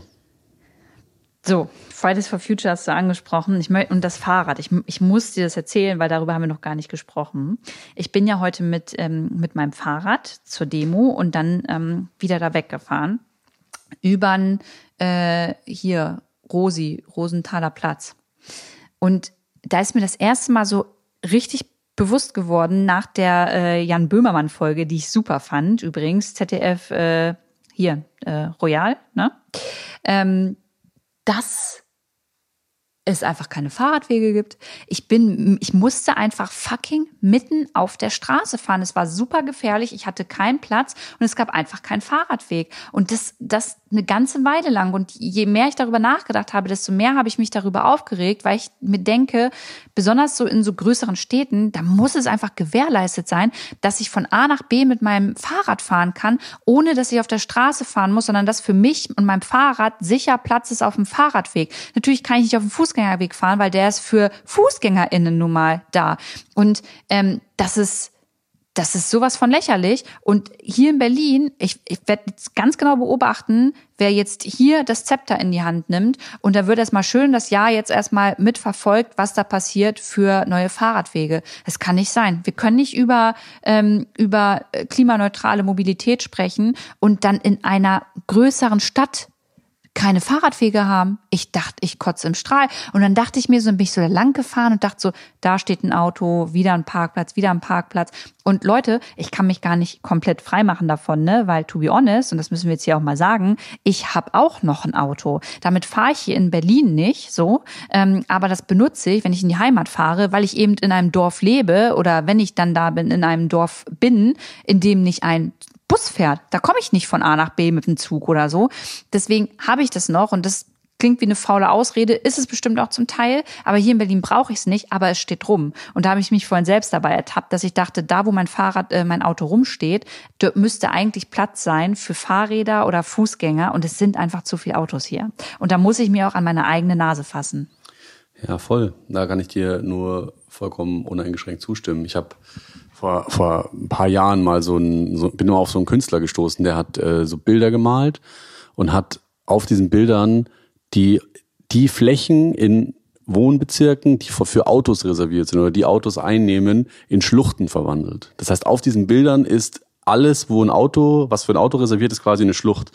So, Fridays for Future hast du angesprochen. Ich und das Fahrrad. Ich, ich muss dir das erzählen, weil darüber haben wir noch gar nicht gesprochen. Ich bin ja heute mit, ähm, mit meinem Fahrrad zur Demo und dann ähm, wieder da weggefahren. Übern äh, hier Rosi, Rosenthaler Platz. Und da ist mir das erste Mal so richtig bewusst geworden nach der äh, Jan Böhmermann-Folge, die ich super fand. Übrigens, ZDF äh, hier, äh, Royal, ne? Ähm, dass es einfach keine Fahrradwege gibt. Ich bin, ich musste einfach fucking mitten auf der Straße fahren. Es war super gefährlich. Ich hatte keinen Platz und es gab einfach keinen Fahrradweg. Und das, das eine ganze Weile lang. Und je mehr ich darüber nachgedacht habe, desto mehr habe ich mich darüber aufgeregt, weil ich mir denke, besonders so in so größeren Städten, da muss es einfach gewährleistet sein, dass ich von A nach B mit meinem Fahrrad fahren kann, ohne dass ich auf der Straße fahren muss, sondern dass für mich und meinem Fahrrad sicher Platz ist auf dem Fahrradweg. Natürlich kann ich nicht auf dem Fußgängerweg fahren, weil der ist für FußgängerInnen nun mal da. Und ähm, das ist das ist sowas von lächerlich. Und hier in Berlin, ich, ich werde jetzt ganz genau beobachten, wer jetzt hier das Zepter in die Hand nimmt. Und da wird erstmal schön das Jahr jetzt erstmal mitverfolgt, was da passiert für neue Fahrradwege. Das kann nicht sein. Wir können nicht über, ähm, über klimaneutrale Mobilität sprechen und dann in einer größeren Stadt keine Fahrradwege haben. Ich dachte, ich kotze im Strahl. Und dann dachte ich mir so, bin ich so lang gefahren und dachte so, da steht ein Auto, wieder ein Parkplatz, wieder ein Parkplatz. Und Leute, ich kann mich gar nicht komplett freimachen davon, ne? Weil to be honest, und das müssen wir jetzt hier auch mal sagen, ich habe auch noch ein Auto. Damit fahre ich hier in Berlin nicht so, ähm, aber das benutze ich, wenn ich in die Heimat fahre, weil ich eben in einem Dorf lebe oder wenn ich dann da bin, in einem Dorf bin, in dem nicht ein Bus fährt. Da komme ich nicht von A nach B mit dem Zug oder so. Deswegen habe ich das noch und das klingt wie eine faule Ausrede, ist es bestimmt auch zum Teil, aber hier in Berlin brauche ich es nicht, aber es steht rum. Und da habe ich mich vorhin selbst dabei ertappt, dass ich dachte, da wo mein Fahrrad, äh, mein Auto rumsteht, müsste eigentlich Platz sein für Fahrräder oder Fußgänger und es sind einfach zu viele Autos hier. Und da muss ich mir auch an meine eigene Nase fassen. Ja, voll. Da kann ich dir nur vollkommen uneingeschränkt zustimmen. Ich habe vor, vor ein paar Jahren mal so ein, so, bin nur auf so einen Künstler gestoßen, der hat äh, so Bilder gemalt und hat auf diesen Bildern die, die Flächen in Wohnbezirken, die für Autos reserviert sind oder die Autos einnehmen, in Schluchten verwandelt. Das heißt, auf diesen Bildern ist alles, wo ein Auto, was für ein Auto reserviert ist, quasi eine Schlucht.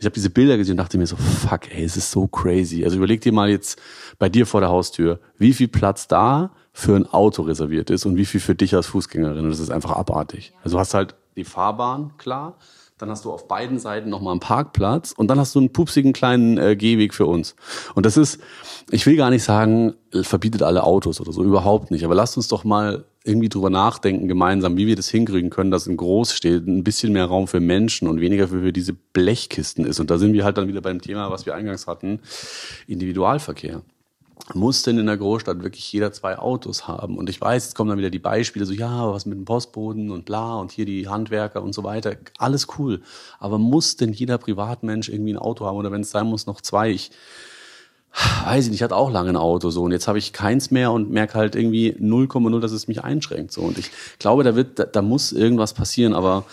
Ich habe diese Bilder gesehen und dachte mir so, fuck, ey, es ist so crazy. Also überleg dir mal jetzt bei dir vor der Haustür, wie viel Platz da für ein Auto reserviert ist und wie viel für dich als Fußgängerin. Das ist einfach abartig. Also du hast halt die Fahrbahn, klar, dann hast du auf beiden Seiten nochmal einen Parkplatz und dann hast du einen pupsigen kleinen äh, Gehweg für uns. Und das ist, ich will gar nicht sagen, verbietet alle Autos oder so, überhaupt nicht. Aber lasst uns doch mal irgendwie drüber nachdenken gemeinsam, wie wir das hinkriegen können, dass in Großstädten ein bisschen mehr Raum für Menschen und weniger für diese Blechkisten ist. Und da sind wir halt dann wieder beim Thema, was wir eingangs hatten, Individualverkehr muss denn in der Großstadt wirklich jeder zwei Autos haben? Und ich weiß, jetzt kommen dann wieder die Beispiele, so ja, was mit dem Postboden und bla und hier die Handwerker und so weiter. Alles cool. Aber muss denn jeder Privatmensch irgendwie ein Auto haben oder wenn es sein muss, noch zwei? Ich weiß ich nicht, ich hatte auch lange ein Auto so und jetzt habe ich keins mehr und merke halt irgendwie 0,0, dass es mich einschränkt. So. Und ich glaube, da wird, da, da muss irgendwas passieren, aber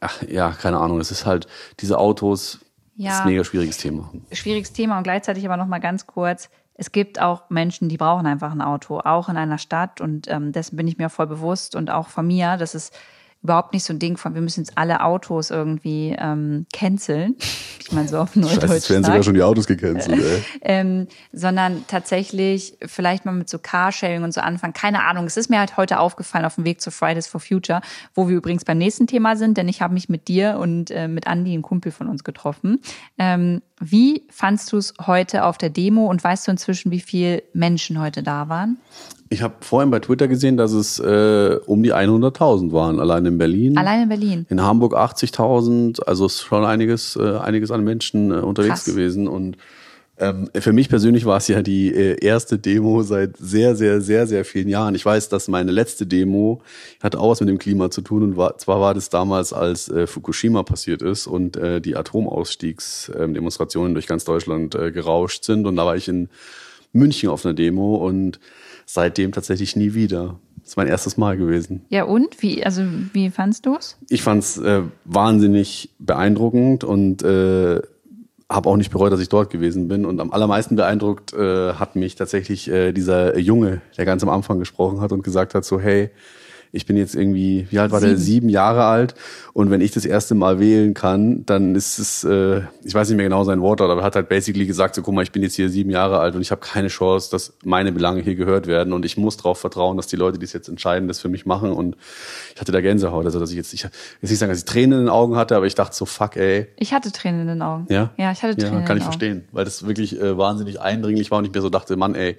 ach, ja, keine Ahnung, es ist halt, diese Autos, ja, ist ein mega schwieriges Thema. Schwieriges Thema und gleichzeitig aber noch mal ganz kurz, es gibt auch Menschen, die brauchen einfach ein Auto, auch in einer Stadt. Und ähm, dessen bin ich mir voll bewusst und auch von mir, dass es überhaupt nicht so ein Ding von, wir müssen jetzt alle Autos irgendwie ähm, canceln. Ich meine, so auf Neudeutsch. Scheiße, jetzt werden sogar schon die Autos gecancelt, ey. ähm, sondern tatsächlich vielleicht mal mit so Carsharing und so anfangen. Keine Ahnung. Es ist mir halt heute aufgefallen auf dem Weg zu Fridays for Future, wo wir übrigens beim nächsten Thema sind, denn ich habe mich mit dir und äh, mit Andy, ein Kumpel von uns, getroffen. Ähm, wie fandst du es heute auf der Demo und weißt du inzwischen, wie viele Menschen heute da waren? Ich habe vorhin bei Twitter gesehen, dass es äh, um die 100.000 waren, allein in Berlin. Allein in Berlin. In Hamburg 80.000, also ist schon einiges, äh, einiges an Menschen äh, unterwegs Krass. gewesen. Und ähm, für mich persönlich war es ja die äh, erste Demo seit sehr, sehr, sehr, sehr vielen Jahren. Ich weiß, dass meine letzte Demo hatte auch was mit dem Klima zu tun. Und war, zwar war das damals, als äh, Fukushima passiert ist und äh, die Atomausstiegsdemonstrationen durch ganz Deutschland äh, gerauscht sind. Und da war ich in München auf einer Demo und seitdem tatsächlich nie wieder. Das ist mein erstes Mal gewesen. Ja, und? Wie, also, wie fandst du es? Ich fand es äh, wahnsinnig beeindruckend und äh, habe auch nicht bereut, dass ich dort gewesen bin. Und am allermeisten beeindruckt äh, hat mich tatsächlich äh, dieser Junge, der ganz am Anfang gesprochen hat und gesagt hat: so, hey, ich bin jetzt irgendwie, wie alt war sieben. der? Sieben Jahre alt. Und wenn ich das erste Mal wählen kann, dann ist es, äh, ich weiß nicht mehr genau sein Wort, aber er hat halt basically gesagt, so guck mal, ich bin jetzt hier sieben Jahre alt und ich habe keine Chance, dass meine Belange hier gehört werden. Und ich muss darauf vertrauen, dass die Leute, die es jetzt entscheiden, das für mich machen. Und ich hatte da Gänsehaut. Also dass ich jetzt, ich jetzt nicht sagen, dass ich Tränen in den Augen hatte, aber ich dachte so, fuck, ey. Ich hatte Tränen in den Augen. Ja? Ja, ich hatte Tränen ja, kann ich verstehen, weil das wirklich äh, wahnsinnig eindringlich war und ich mir so dachte, Mann, ey,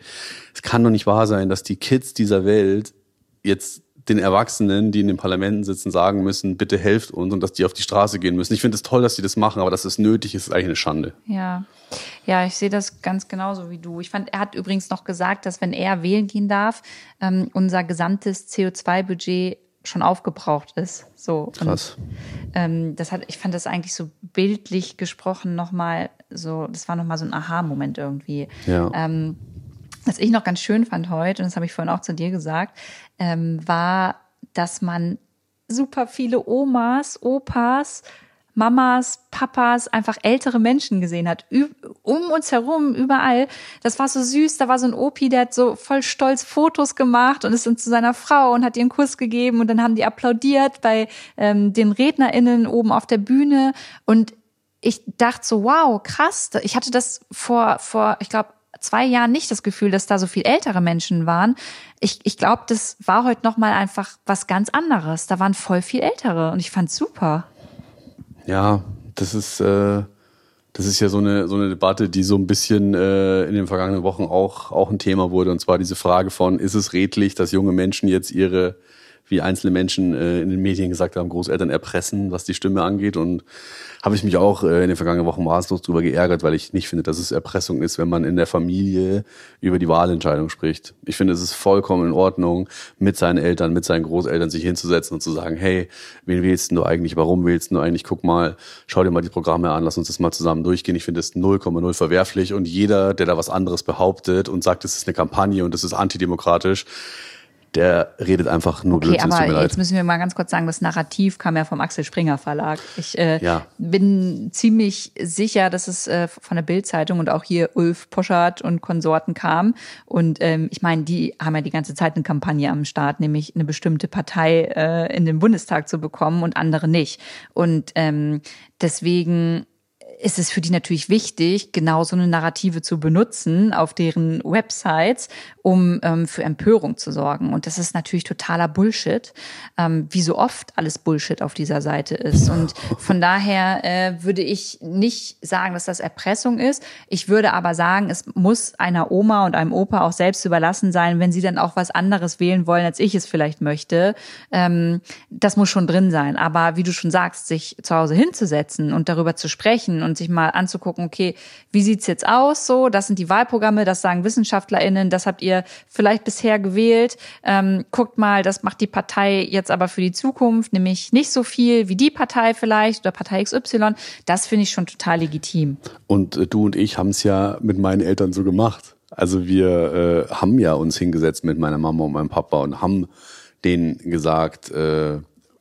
es kann doch nicht wahr sein, dass die Kids dieser Welt jetzt den Erwachsenen, die in den Parlamenten sitzen, sagen müssen, bitte helft uns und dass die auf die Straße gehen müssen. Ich finde es toll, dass die das machen, aber dass es nötig ist, ist eigentlich eine Schande. Ja. Ja, ich sehe das ganz genauso wie du. Ich fand, er hat übrigens noch gesagt, dass wenn er wählen gehen darf, ähm, unser gesamtes CO2-Budget schon aufgebraucht ist. So. Krass. Und, ähm, das hat, ich fand das eigentlich so bildlich gesprochen nochmal so, das war nochmal so ein Aha-Moment irgendwie. Ja. Ähm, was ich noch ganz schön fand heute, und das habe ich vorhin auch zu dir gesagt, ähm, war, dass man super viele Omas, Opas, Mamas, Papas, einfach ältere Menschen gesehen hat. Um uns herum, überall. Das war so süß. Da war so ein Opi, der hat so voll stolz Fotos gemacht und ist dann zu seiner Frau und hat ihr einen Kuss gegeben und dann haben die applaudiert bei ähm, den RednerInnen oben auf der Bühne. Und ich dachte so, wow, krass. Ich hatte das vor, vor, ich glaube, zwei Jahren nicht das Gefühl, dass da so viel ältere Menschen waren. Ich, ich glaube, das war heute noch mal einfach was ganz anderes. Da waren voll viel ältere und ich fand's super. Ja, das ist äh, das ist ja so eine so eine Debatte, die so ein bisschen äh, in den vergangenen Wochen auch auch ein Thema wurde und zwar diese Frage von ist es redlich, dass junge Menschen jetzt ihre wie einzelne Menschen äh, in den Medien gesagt haben, Großeltern erpressen, was die Stimme angeht. Und habe ich mich auch äh, in den vergangenen Wochen maßlos drüber geärgert, weil ich nicht finde, dass es Erpressung ist, wenn man in der Familie über die Wahlentscheidung spricht. Ich finde, es ist vollkommen in Ordnung, mit seinen Eltern, mit seinen Großeltern sich hinzusetzen und zu sagen, hey, wen wählst du eigentlich, warum wählst du eigentlich, guck mal, schau dir mal die Programme an, lass uns das mal zusammen durchgehen. Ich finde es 0,0 verwerflich und jeder, der da was anderes behauptet und sagt, es ist eine Kampagne und es ist antidemokratisch, der redet einfach nur okay, Blödsinn. Aber jetzt müssen wir mal ganz kurz sagen, das Narrativ kam ja vom Axel Springer Verlag. Ich äh, ja. bin ziemlich sicher, dass es äh, von der Bildzeitung und auch hier Ulf Poschardt und Konsorten kam. Und ähm, ich meine, die haben ja die ganze Zeit eine Kampagne am Start, nämlich eine bestimmte Partei äh, in den Bundestag zu bekommen und andere nicht. Und ähm, deswegen ist es für die natürlich wichtig, genau so eine Narrative zu benutzen auf deren Websites, um ähm, für Empörung zu sorgen. Und das ist natürlich totaler Bullshit, ähm, wie so oft alles Bullshit auf dieser Seite ist. Und von daher äh, würde ich nicht sagen, dass das Erpressung ist. Ich würde aber sagen, es muss einer Oma und einem Opa auch selbst überlassen sein, wenn sie dann auch was anderes wählen wollen, als ich es vielleicht möchte. Ähm, das muss schon drin sein. Aber wie du schon sagst, sich zu Hause hinzusetzen und darüber zu sprechen und sich mal anzugucken, okay, wie sieht's jetzt aus? So, das sind die Wahlprogramme, das sagen WissenschaftlerInnen, das habt ihr vielleicht bisher gewählt. Ähm, guckt mal, das macht die Partei jetzt aber für die Zukunft, nämlich nicht so viel wie die Partei vielleicht oder Partei XY. Das finde ich schon total legitim. Und äh, du und ich haben es ja mit meinen Eltern so gemacht. Also wir äh, haben ja uns hingesetzt mit meiner Mama und meinem Papa und haben denen gesagt, äh,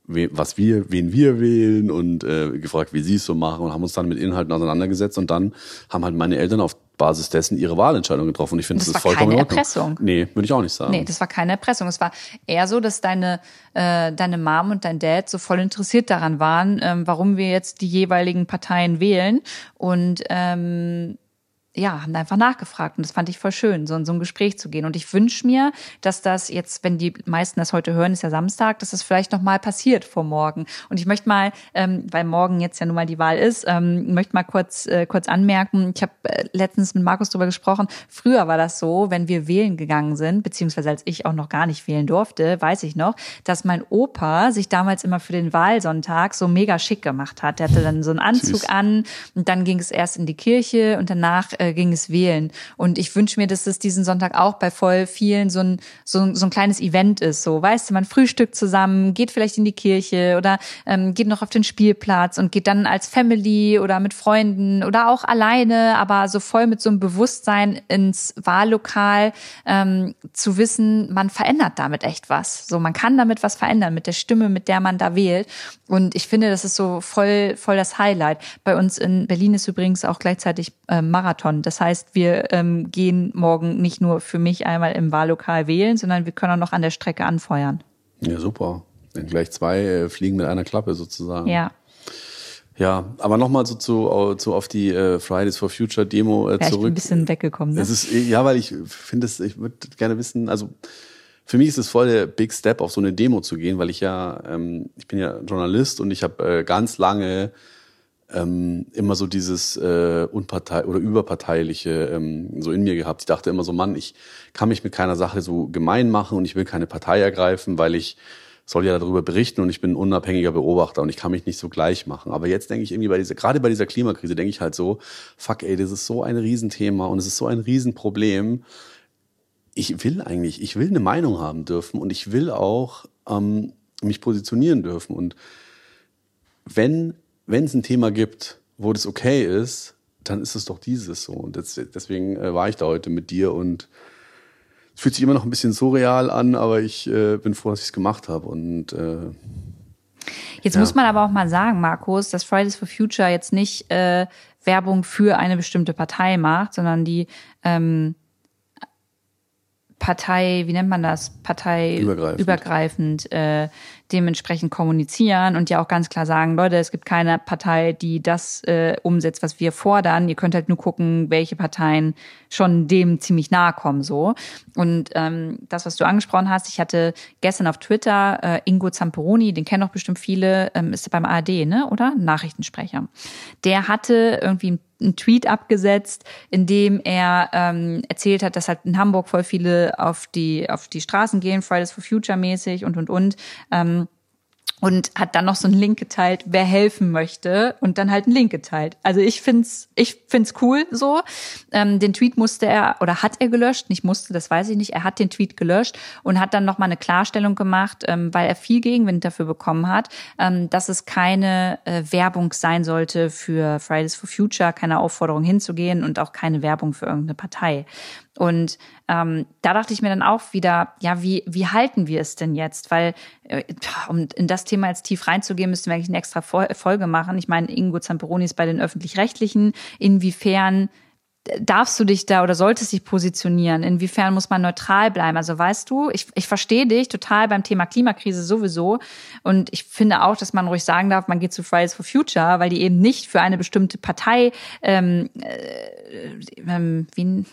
was wir, wen wir wählen und äh, gefragt, wie sie es so machen und haben uns dann mit Inhalten auseinandergesetzt und dann haben halt meine Eltern auf Basis dessen ihre Wahlentscheidung getroffen. Und ich finde, das, das ist vollkommen keine Erpressung. Nee, würde ich auch nicht sagen. Nee, das war keine Erpressung. Es war eher so, dass deine, äh, deine Mom und dein Dad so voll interessiert daran waren, ähm, warum wir jetzt die jeweiligen Parteien wählen. Und ähm, ja, haben einfach nachgefragt und das fand ich voll schön, so in so ein Gespräch zu gehen. Und ich wünsche mir, dass das jetzt, wenn die meisten das heute hören, ist ja Samstag, dass das vielleicht noch mal passiert vor morgen. Und ich möchte mal, ähm, weil morgen jetzt ja nun mal die Wahl ist, ähm, möchte mal kurz äh, kurz anmerken. Ich habe äh, letztens mit Markus darüber gesprochen. Früher war das so, wenn wir wählen gegangen sind, beziehungsweise als ich auch noch gar nicht wählen durfte, weiß ich noch, dass mein Opa sich damals immer für den Wahlsonntag so mega schick gemacht hat. Der hatte dann so einen Anzug Süß. an und dann ging es erst in die Kirche und danach äh, ging es wählen. Und ich wünsche mir, dass es diesen Sonntag auch bei voll vielen so ein, so, so ein kleines Event ist. So, weißt du, man frühstückt zusammen, geht vielleicht in die Kirche oder ähm, geht noch auf den Spielplatz und geht dann als Family oder mit Freunden oder auch alleine, aber so voll mit so einem Bewusstsein ins Wahllokal ähm, zu wissen, man verändert damit echt was. So, man kann damit was verändern mit der Stimme, mit der man da wählt. Und ich finde, das ist so voll, voll das Highlight. Bei uns in Berlin ist übrigens auch gleichzeitig äh, Marathon. Das heißt, wir ähm, gehen morgen nicht nur für mich einmal im Wahllokal wählen, sondern wir können auch noch an der Strecke anfeuern. Ja, super. Dann gleich zwei äh, fliegen mit einer Klappe sozusagen. Ja. Ja, aber nochmal so zu, zu auf die äh, Fridays for Future Demo äh, ja, zurück. Ich bin ein bisschen weggekommen. Ne? Es ist, ja, weil ich finde es, ich würde gerne wissen, also für mich ist es voll der Big Step, auf so eine Demo zu gehen, weil ich ja, ähm, ich bin ja Journalist und ich habe äh, ganz lange ähm, immer so dieses äh, unpartei oder überparteiliche ähm, so in mir gehabt. Ich dachte immer so, Mann, ich kann mich mit keiner Sache so gemein machen und ich will keine Partei ergreifen, weil ich soll ja darüber berichten und ich bin ein unabhängiger Beobachter und ich kann mich nicht so gleich machen. Aber jetzt denke ich irgendwie bei dieser, gerade bei dieser Klimakrise denke ich halt so, fuck ey, das ist so ein Riesenthema und es ist so ein Riesenproblem ich will eigentlich, ich will eine Meinung haben dürfen und ich will auch ähm, mich positionieren dürfen. Und wenn wenn es ein Thema gibt, wo das okay ist, dann ist es doch dieses so. Und das, deswegen äh, war ich da heute mit dir und es fühlt sich immer noch ein bisschen surreal an, aber ich äh, bin froh, dass ich es gemacht habe. Und äh, Jetzt ja. muss man aber auch mal sagen, Markus, dass Fridays for Future jetzt nicht äh, Werbung für eine bestimmte Partei macht, sondern die ähm, Partei, wie nennt man das? Partei übergreifend, äh, dementsprechend kommunizieren und ja auch ganz klar sagen, Leute, es gibt keine Partei, die das äh, umsetzt, was wir fordern. Ihr könnt halt nur gucken, welche Parteien schon dem ziemlich nahe kommen so. Und ähm, das, was du angesprochen hast, ich hatte gestern auf Twitter äh, Ingo Zamperoni, den kennen auch bestimmt viele, ähm, ist beim ARD, ne, oder? Nachrichtensprecher. Der hatte irgendwie einen Tweet abgesetzt, in dem er ähm, erzählt hat, dass halt in Hamburg voll viele auf die auf die Straßen gehen, Fridays for Future mäßig und und und. Ähm, und hat dann noch so einen Link geteilt, wer helfen möchte und dann halt einen Link geteilt. Also ich find's, ich find's cool so. Ähm, den Tweet musste er oder hat er gelöscht, nicht musste, das weiß ich nicht. Er hat den Tweet gelöscht und hat dann noch mal eine Klarstellung gemacht, ähm, weil er viel Gegenwind dafür bekommen hat, ähm, dass es keine äh, Werbung sein sollte für Fridays for Future, keine Aufforderung hinzugehen und auch keine Werbung für irgendeine Partei. Und ähm, da dachte ich mir dann auch wieder, ja, wie, wie halten wir es denn jetzt? Weil, äh, um in das Thema jetzt tief reinzugehen, müssten wir eigentlich eine extra Folge machen. Ich meine, Ingo Zamperoni ist bei den Öffentlich-Rechtlichen. Inwiefern darfst du dich da oder solltest dich positionieren? Inwiefern muss man neutral bleiben? Also weißt du, ich, ich verstehe dich total beim Thema Klimakrise sowieso. Und ich finde auch, dass man ruhig sagen darf, man geht zu Fridays for Future, weil die eben nicht für eine bestimmte Partei ähm, äh, ähm, wie,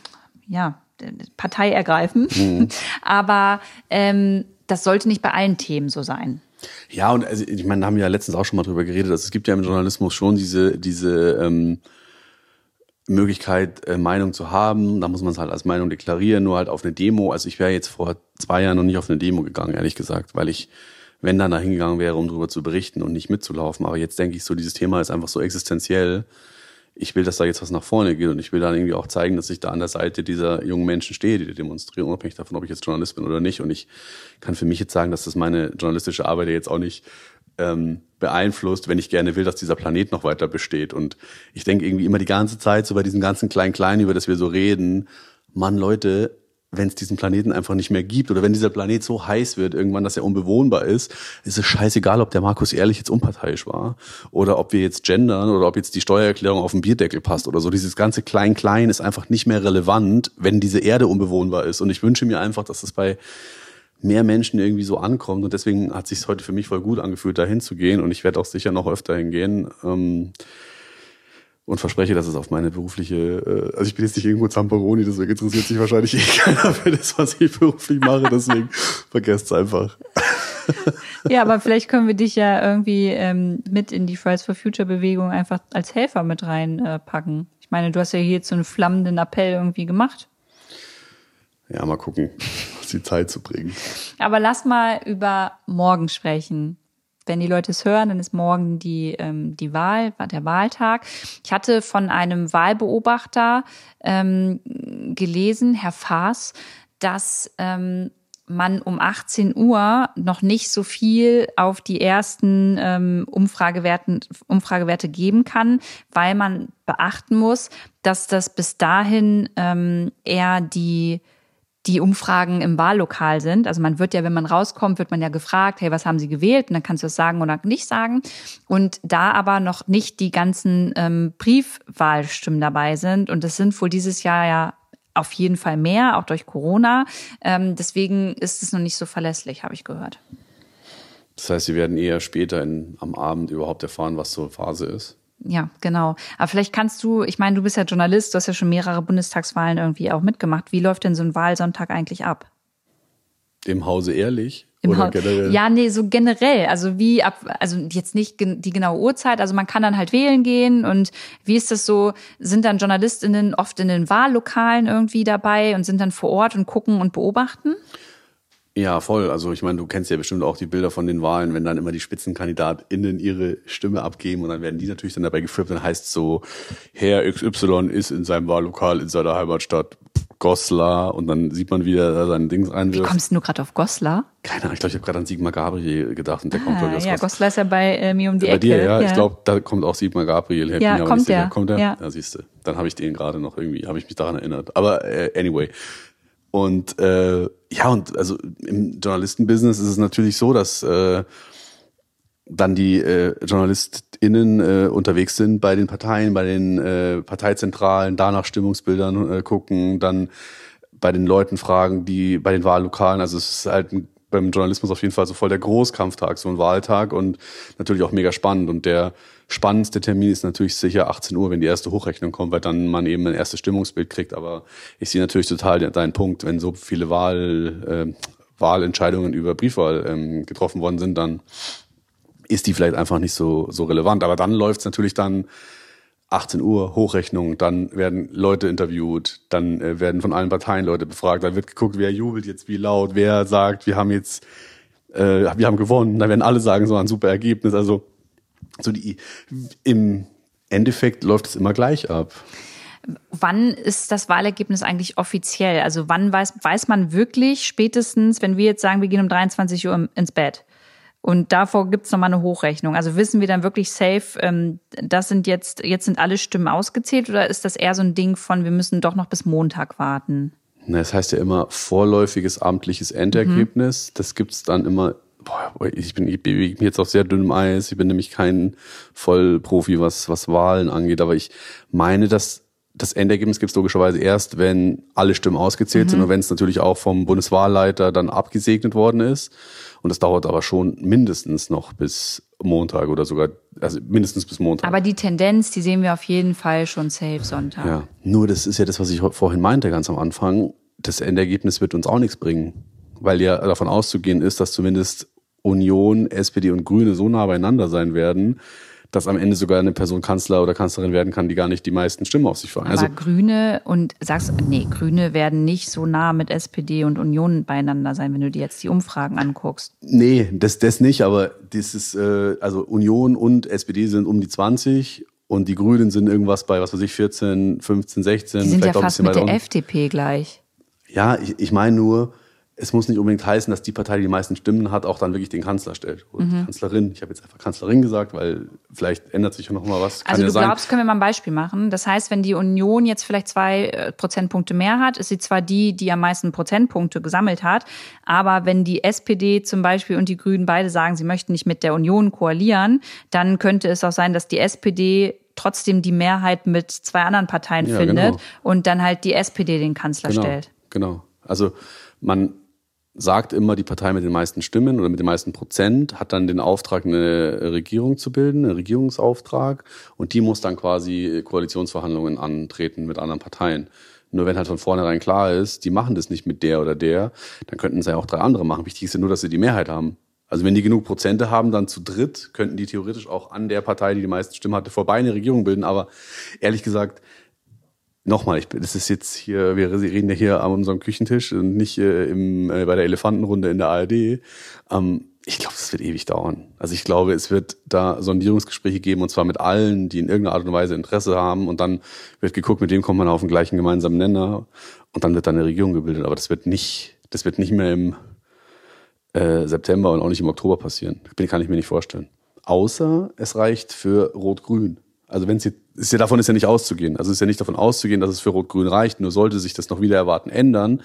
ja, Partei ergreifen. Mhm. Aber ähm, das sollte nicht bei allen Themen so sein. Ja, und also, ich meine, da haben wir ja letztens auch schon mal drüber geredet, dass es gibt ja im Journalismus schon diese, diese ähm, Möglichkeit, äh, Meinung zu haben. Da muss man es halt als Meinung deklarieren, nur halt auf eine Demo. Also ich wäre jetzt vor zwei Jahren noch nicht auf eine Demo gegangen, ehrlich gesagt, weil ich, wenn dann da hingegangen wäre, um darüber zu berichten und nicht mitzulaufen. Aber jetzt denke ich so, dieses Thema ist einfach so existenziell ich will, dass da jetzt was nach vorne geht und ich will dann irgendwie auch zeigen, dass ich da an der Seite dieser jungen Menschen stehe, die demonstrieren, unabhängig davon, ob ich jetzt Journalist bin oder nicht. Und ich kann für mich jetzt sagen, dass das meine journalistische Arbeit jetzt auch nicht ähm, beeinflusst, wenn ich gerne will, dass dieser Planet noch weiter besteht. Und ich denke irgendwie immer die ganze Zeit so bei diesen ganzen Klein-Klein, über das wir so reden, Mann, Leute, wenn es diesen Planeten einfach nicht mehr gibt oder wenn dieser Planet so heiß wird irgendwann, dass er unbewohnbar ist, ist es scheißegal, ob der Markus Ehrlich jetzt unparteiisch war oder ob wir jetzt gendern oder ob jetzt die Steuererklärung auf den Bierdeckel passt oder so. Dieses ganze Klein-Klein ist einfach nicht mehr relevant, wenn diese Erde unbewohnbar ist. Und ich wünsche mir einfach, dass es bei mehr Menschen irgendwie so ankommt. Und deswegen hat sich heute für mich voll gut angefühlt, da hinzugehen. Und ich werde auch sicher noch öfter hingehen. Ähm, und verspreche, dass es auf meine berufliche, äh, also ich bin jetzt nicht irgendwo Zamperoni, deswegen interessiert sich wahrscheinlich eh keiner für das, was ich beruflich mache, deswegen vergesst es einfach. ja, aber vielleicht können wir dich ja irgendwie ähm, mit in die Fridays for Future Bewegung einfach als Helfer mit reinpacken. Äh, ich meine, du hast ja hier jetzt so einen flammenden Appell irgendwie gemacht. Ja, mal gucken, was die Zeit zu bringen. Aber lass mal über morgen sprechen wenn die Leute es hören, dann ist morgen die, ähm, die Wahl, der Wahltag. Ich hatte von einem Wahlbeobachter ähm, gelesen, Herr Faas, dass ähm, man um 18 Uhr noch nicht so viel auf die ersten ähm, Umfragewerten, Umfragewerte geben kann, weil man beachten muss, dass das bis dahin ähm, eher die die Umfragen im Wahllokal sind. Also man wird ja, wenn man rauskommt, wird man ja gefragt, hey, was haben Sie gewählt? Und dann kannst du es sagen oder nicht sagen. Und da aber noch nicht die ganzen ähm, Briefwahlstimmen dabei sind, und das sind wohl dieses Jahr ja auf jeden Fall mehr, auch durch Corona. Ähm, deswegen ist es noch nicht so verlässlich, habe ich gehört. Das heißt, Sie werden eher später in, am Abend überhaupt erfahren, was so Phase ist? Ja, genau. Aber vielleicht kannst du, ich meine, du bist ja Journalist, du hast ja schon mehrere Bundestagswahlen irgendwie auch mitgemacht. Wie läuft denn so ein Wahlsonntag eigentlich ab? Im Hause ehrlich? Im oder ha generell? Ja, nee, so generell. Also wie ab, also jetzt nicht die genaue Uhrzeit, also man kann dann halt wählen gehen und wie ist das so? Sind dann JournalistInnen oft in den Wahllokalen irgendwie dabei und sind dann vor Ort und gucken und beobachten? Ja, voll. Also ich meine, du kennst ja bestimmt auch die Bilder von den Wahlen, wenn dann immer die SpitzenkandidatInnen ihre Stimme abgeben und dann werden die natürlich dann dabei gefilmt. Dann heißt so, Herr XY ist in seinem Wahllokal in seiner Heimatstadt Goslar und dann sieht man, wie er sein Ding einwirft. Wie kommst du nur gerade auf Goslar? Keine Ahnung, ich glaube, ich habe gerade an Sigmar Gabriel gedacht und der ah, kommt, glaube ich, Ja, Goslar ist ja bei äh, mir um die bei Ecke. Bei dir, ja. ja. Ich glaube, da kommt auch Sigmar Gabriel her. Ja, kommt der. Kommt der? Ja, ja siehst du. Dann habe ich den gerade noch irgendwie, habe ich mich daran erinnert. Aber äh, anyway. Und äh, ja, und also im Journalistenbusiness ist es natürlich so, dass äh, dann die äh, JournalistInnen äh, unterwegs sind bei den Parteien, bei den äh, Parteizentralen, danach Stimmungsbildern äh, gucken, dann bei den Leuten fragen, die bei den Wahllokalen, also es ist halt ein, beim Journalismus auf jeden Fall so voll der Großkampftag, so ein Wahltag und natürlich auch mega spannend. Und der spannendste Termin ist natürlich sicher 18 Uhr, wenn die erste Hochrechnung kommt, weil dann man eben ein erstes Stimmungsbild kriegt. Aber ich sehe natürlich total deinen Punkt, wenn so viele Wahl, äh, Wahlentscheidungen über Briefwahl ähm, getroffen worden sind, dann ist die vielleicht einfach nicht so, so relevant. Aber dann läuft es natürlich dann 18 Uhr Hochrechnung, dann werden Leute interviewt, dann äh, werden von allen Parteien Leute befragt, dann wird geguckt, wer jubelt jetzt wie laut, wer sagt, wir haben jetzt, äh, wir haben gewonnen, dann werden alle sagen, so ein super Ergebnis. Also so die im Endeffekt läuft es immer gleich ab. Wann ist das Wahlergebnis eigentlich offiziell? Also wann weiß, weiß man wirklich spätestens, wenn wir jetzt sagen, wir gehen um 23 Uhr ins Bett? Und davor gibt's nochmal eine Hochrechnung. Also wissen wir dann wirklich safe, ähm, das sind jetzt, jetzt sind alle Stimmen ausgezählt oder ist das eher so ein Ding von, wir müssen doch noch bis Montag warten? Na, das heißt ja immer vorläufiges amtliches Endergebnis. Mhm. Das gibt's dann immer boah, ich bin, ich bewege mich jetzt auf sehr dünnem Eis. Ich bin nämlich kein Vollprofi, was, was Wahlen angeht. Aber ich meine, dass das Endergebnis gibt es logischerweise erst, wenn alle Stimmen ausgezählt mhm. sind und wenn es natürlich auch vom Bundeswahlleiter dann abgesegnet worden ist. Und das dauert aber schon mindestens noch bis Montag oder sogar, also mindestens bis Montag. Aber die Tendenz, die sehen wir auf jeden Fall schon safe Sonntag. Ja, nur das ist ja das, was ich vorhin meinte, ganz am Anfang. Das Endergebnis wird uns auch nichts bringen. Weil ja davon auszugehen ist, dass zumindest Union, SPD und Grüne so nah beieinander sein werden, dass am Ende sogar eine Person Kanzler oder Kanzlerin werden kann, die gar nicht die meisten Stimmen auf sich vereint. Aber also, Grüne und sagst, nee, Grüne werden nicht so nah mit SPD und Union beieinander sein, wenn du dir jetzt die Umfragen anguckst. Nee, das, das nicht, aber das ist, äh, also Union und SPD sind um die 20 und die Grünen sind irgendwas bei, was weiß ich, 14, 15, 16. Die sind ja fast mit der FDP gleich. Ja, ich, ich meine nur, es muss nicht unbedingt heißen, dass die Partei, die die meisten Stimmen hat, auch dann wirklich den Kanzler stellt. Oder mhm. die Kanzlerin. Ich habe jetzt einfach Kanzlerin gesagt, weil vielleicht ändert sich ja noch mal was. Kann also ja du sein. glaubst, können wir mal ein Beispiel machen. Das heißt, wenn die Union jetzt vielleicht zwei äh, Prozentpunkte mehr hat, ist sie zwar die, die am meisten Prozentpunkte gesammelt hat, aber wenn die SPD zum Beispiel und die Grünen beide sagen, sie möchten nicht mit der Union koalieren, dann könnte es auch sein, dass die SPD trotzdem die Mehrheit mit zwei anderen Parteien ja, findet genau. und dann halt die SPD den Kanzler genau, stellt. Genau. Also man sagt immer, die Partei mit den meisten Stimmen oder mit den meisten Prozent hat dann den Auftrag, eine Regierung zu bilden, einen Regierungsauftrag. Und die muss dann quasi Koalitionsverhandlungen antreten mit anderen Parteien. Nur wenn halt von vornherein klar ist, die machen das nicht mit der oder der, dann könnten es ja auch drei andere machen. Wichtig ist ja nur, dass sie die Mehrheit haben. Also wenn die genug Prozente haben, dann zu dritt könnten die theoretisch auch an der Partei, die die meisten Stimmen hatte, vorbei eine Regierung bilden. Aber ehrlich gesagt, nochmal, ich, das ist jetzt hier, wir reden ja hier an unserem Küchentisch und nicht äh, im, äh, bei der Elefantenrunde in der ARD. Ähm, ich glaube, das wird ewig dauern. Also ich glaube, es wird da Sondierungsgespräche geben und zwar mit allen, die in irgendeiner Art und Weise Interesse haben und dann wird geguckt, mit wem kommt man auf den gleichen gemeinsamen Nenner und dann wird da eine Regierung gebildet. Aber das wird nicht, das wird nicht mehr im äh, September und auch nicht im Oktober passieren. Das kann ich mir nicht vorstellen. Außer es reicht für Rot-Grün. Also wenn es ist ja davon ist ja nicht auszugehen. Also ist ja nicht davon auszugehen, dass es für Rot-Grün reicht. Nur sollte sich das noch wieder erwarten ändern,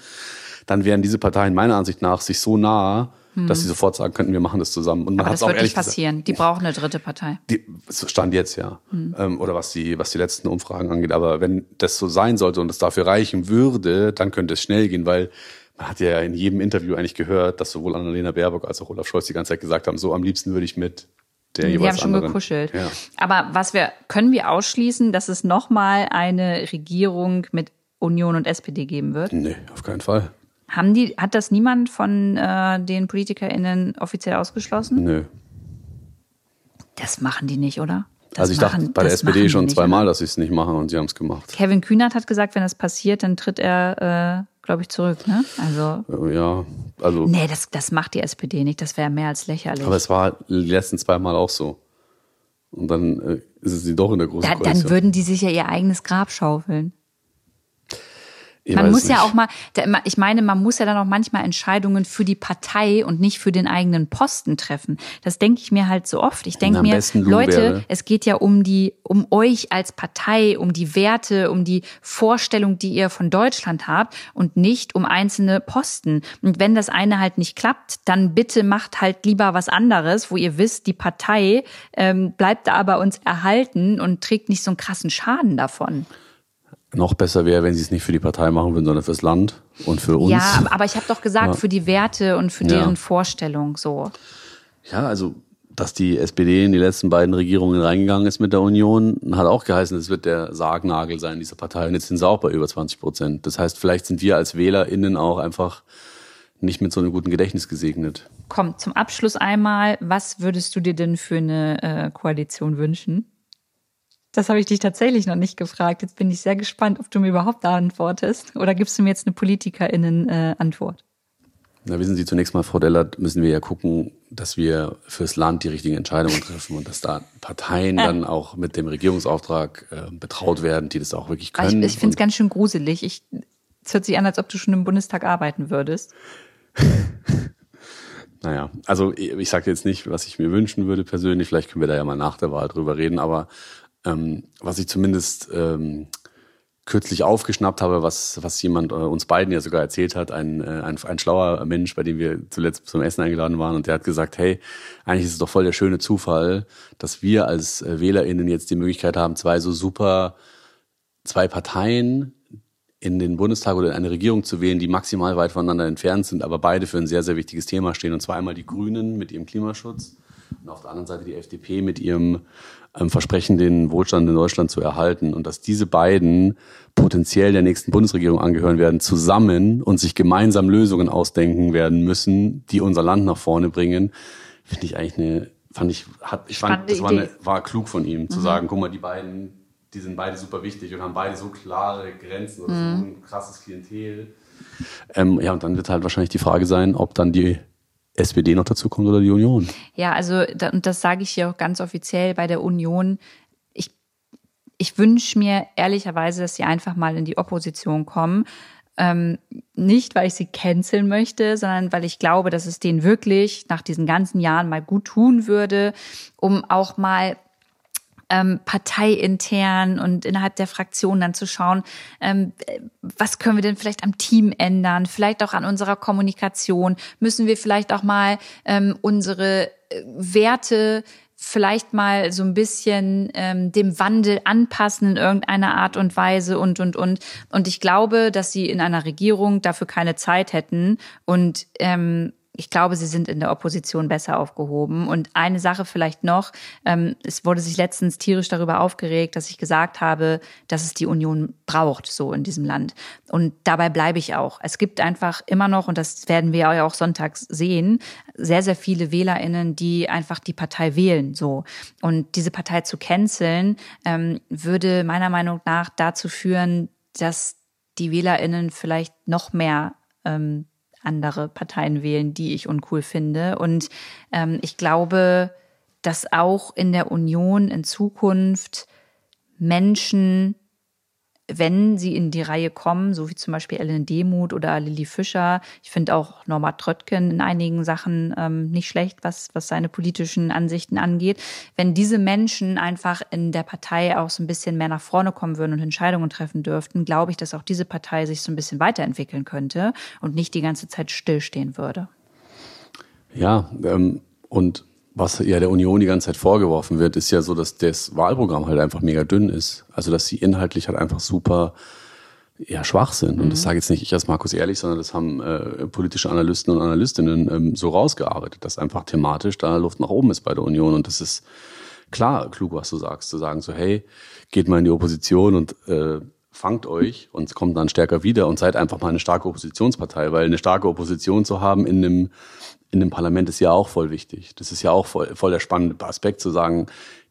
dann wären diese Parteien meiner Ansicht nach sich so nah, hm. dass sie sofort sagen könnten, wir machen das zusammen. Und man Aber das wird nicht passieren. Gesagt, die brauchen eine dritte Partei. Die, stand jetzt ja. Hm. Ähm, oder was die, was die letzten Umfragen angeht. Aber wenn das so sein sollte und es dafür reichen würde, dann könnte es schnell gehen, weil man hat ja in jedem Interview eigentlich gehört, dass sowohl Annalena Baerbock als auch Olaf Scholz die ganze Zeit gesagt haben, so am liebsten würde ich mit der die haben schon anderen. gekuschelt. Ja. Aber was wir können wir ausschließen, dass es nochmal eine Regierung mit Union und SPD geben wird? Nee, auf keinen Fall. Haben die, hat das niemand von äh, den PolitikerInnen offiziell ausgeschlossen? Nö. Das machen die nicht, oder? Das also ich machen, dachte bei der SPD schon zweimal, dass sie es nicht machen und sie haben es gemacht. Kevin Kühnert hat gesagt, wenn das passiert, dann tritt er, äh, glaube ich, zurück. Ne? Also ja, also nee, das, das macht die SPD nicht. Das wäre mehr als lächerlich. Aber es war die letzten zweimal auch so. Und dann äh, ist es sie doch in der großen da, Dann würden die sich ja ihr eigenes Grab schaufeln. Ich man muss nicht. ja auch mal, ich meine, man muss ja dann auch manchmal Entscheidungen für die Partei und nicht für den eigenen Posten treffen. Das denke ich mir halt so oft. Ich denke mir, Leute, es geht ja um die, um euch als Partei, um die Werte, um die Vorstellung, die ihr von Deutschland habt und nicht um einzelne Posten. Und wenn das eine halt nicht klappt, dann bitte macht halt lieber was anderes, wo ihr wisst, die Partei ähm, bleibt da aber uns erhalten und trägt nicht so einen krassen Schaden davon. Noch besser wäre, wenn sie es nicht für die Partei machen würden, sondern fürs Land und für uns. Ja, aber ich habe doch gesagt, ja. für die Werte und für deren ja. Vorstellung so. Ja, also dass die SPD in die letzten beiden Regierungen reingegangen ist mit der Union, hat auch geheißen, es wird der Sargnagel sein dieser Partei. Und jetzt sind sie auch bei über 20 Prozent. Das heißt, vielleicht sind wir als WählerInnen auch einfach nicht mit so einem guten Gedächtnis gesegnet. Komm, zum Abschluss einmal, was würdest du dir denn für eine äh, Koalition wünschen? Das habe ich dich tatsächlich noch nicht gefragt. Jetzt bin ich sehr gespannt, ob du mir überhaupt antwortest. Oder gibst du mir jetzt eine PolitikerInnen-Antwort? Na, wissen Sie, zunächst mal, Frau Dellert, müssen wir ja gucken, dass wir fürs Land die richtigen Entscheidungen treffen und dass da Parteien dann auch mit dem Regierungsauftrag äh, betraut werden, die das auch wirklich können. Ich, ich finde es ganz schön gruselig. Ich, es hört sich an, als ob du schon im Bundestag arbeiten würdest. naja, also ich sage jetzt nicht, was ich mir wünschen würde persönlich. Vielleicht können wir da ja mal nach der Wahl drüber reden. Aber ähm, was ich zumindest ähm, kürzlich aufgeschnappt habe, was, was jemand äh, uns beiden ja sogar erzählt hat, ein, äh, ein, ein schlauer Mensch, bei dem wir zuletzt zum Essen eingeladen waren, und der hat gesagt, hey, eigentlich ist es doch voll der schöne Zufall, dass wir als äh, WählerInnen jetzt die Möglichkeit haben, zwei so super, zwei Parteien in den Bundestag oder in eine Regierung zu wählen, die maximal weit voneinander entfernt sind, aber beide für ein sehr, sehr wichtiges Thema stehen. Und zwar einmal die Grünen mit ihrem Klimaschutz und auf der anderen Seite die FDP mit ihrem Versprechen, den Wohlstand in Deutschland zu erhalten. Und dass diese beiden potenziell der nächsten Bundesregierung angehören werden, zusammen und sich gemeinsam Lösungen ausdenken werden müssen, die unser Land nach vorne bringen, finde ich eigentlich eine, fand ich, hat, ich fand, das war, eine, war klug von ihm, zu mhm. sagen, guck mal, die beiden, die sind beide super wichtig und haben beide so klare Grenzen und mhm. so ein krasses Klientel. Ähm, ja, und dann wird halt wahrscheinlich die Frage sein, ob dann die SPD noch dazu kommt oder die Union. Ja, also und das sage ich hier auch ganz offiziell bei der Union. Ich, ich wünsche mir ehrlicherweise, dass sie einfach mal in die Opposition kommen. Ähm, nicht, weil ich sie canceln möchte, sondern weil ich glaube, dass es denen wirklich nach diesen ganzen Jahren mal gut tun würde, um auch mal ähm, parteiintern und innerhalb der Fraktion dann zu schauen, ähm, was können wir denn vielleicht am Team ändern, vielleicht auch an unserer Kommunikation, müssen wir vielleicht auch mal ähm, unsere äh, Werte vielleicht mal so ein bisschen ähm, dem Wandel anpassen in irgendeiner Art und Weise und und und. Und ich glaube, dass sie in einer Regierung dafür keine Zeit hätten und ähm, ich glaube, sie sind in der Opposition besser aufgehoben. Und eine Sache vielleicht noch, ähm, es wurde sich letztens tierisch darüber aufgeregt, dass ich gesagt habe, dass es die Union braucht, so in diesem Land. Und dabei bleibe ich auch. Es gibt einfach immer noch, und das werden wir ja auch sonntags sehen, sehr, sehr viele WählerInnen, die einfach die Partei wählen, so. Und diese Partei zu canceln, ähm, würde meiner Meinung nach dazu führen, dass die WählerInnen vielleicht noch mehr ähm, andere Parteien wählen, die ich uncool finde. Und ähm, ich glaube, dass auch in der Union in Zukunft Menschen wenn sie in die Reihe kommen, so wie zum Beispiel Ellen Demuth oder Lilly Fischer. Ich finde auch Norma Tröttgen in einigen Sachen ähm, nicht schlecht, was, was seine politischen Ansichten angeht. Wenn diese Menschen einfach in der Partei auch so ein bisschen mehr nach vorne kommen würden und Entscheidungen treffen dürften, glaube ich, dass auch diese Partei sich so ein bisschen weiterentwickeln könnte und nicht die ganze Zeit stillstehen würde. Ja, ähm, und was ja der Union die ganze Zeit vorgeworfen wird, ist ja so, dass das Wahlprogramm halt einfach mega dünn ist. Also dass sie inhaltlich halt einfach super ja, schwach sind. Und mhm. das sage jetzt nicht ich als Markus Ehrlich, sondern das haben äh, politische Analysten und Analystinnen ähm, so rausgearbeitet, dass einfach thematisch da Luft nach oben ist bei der Union. Und das ist klar klug, was du sagst, zu sagen so, hey, geht mal in die Opposition und äh, fangt euch und kommt dann stärker wieder und seid einfach mal eine starke Oppositionspartei, weil eine starke Opposition zu haben in einem in dem Parlament ist ja auch voll wichtig. Das ist ja auch voll, voll der spannende Aspekt zu sagen,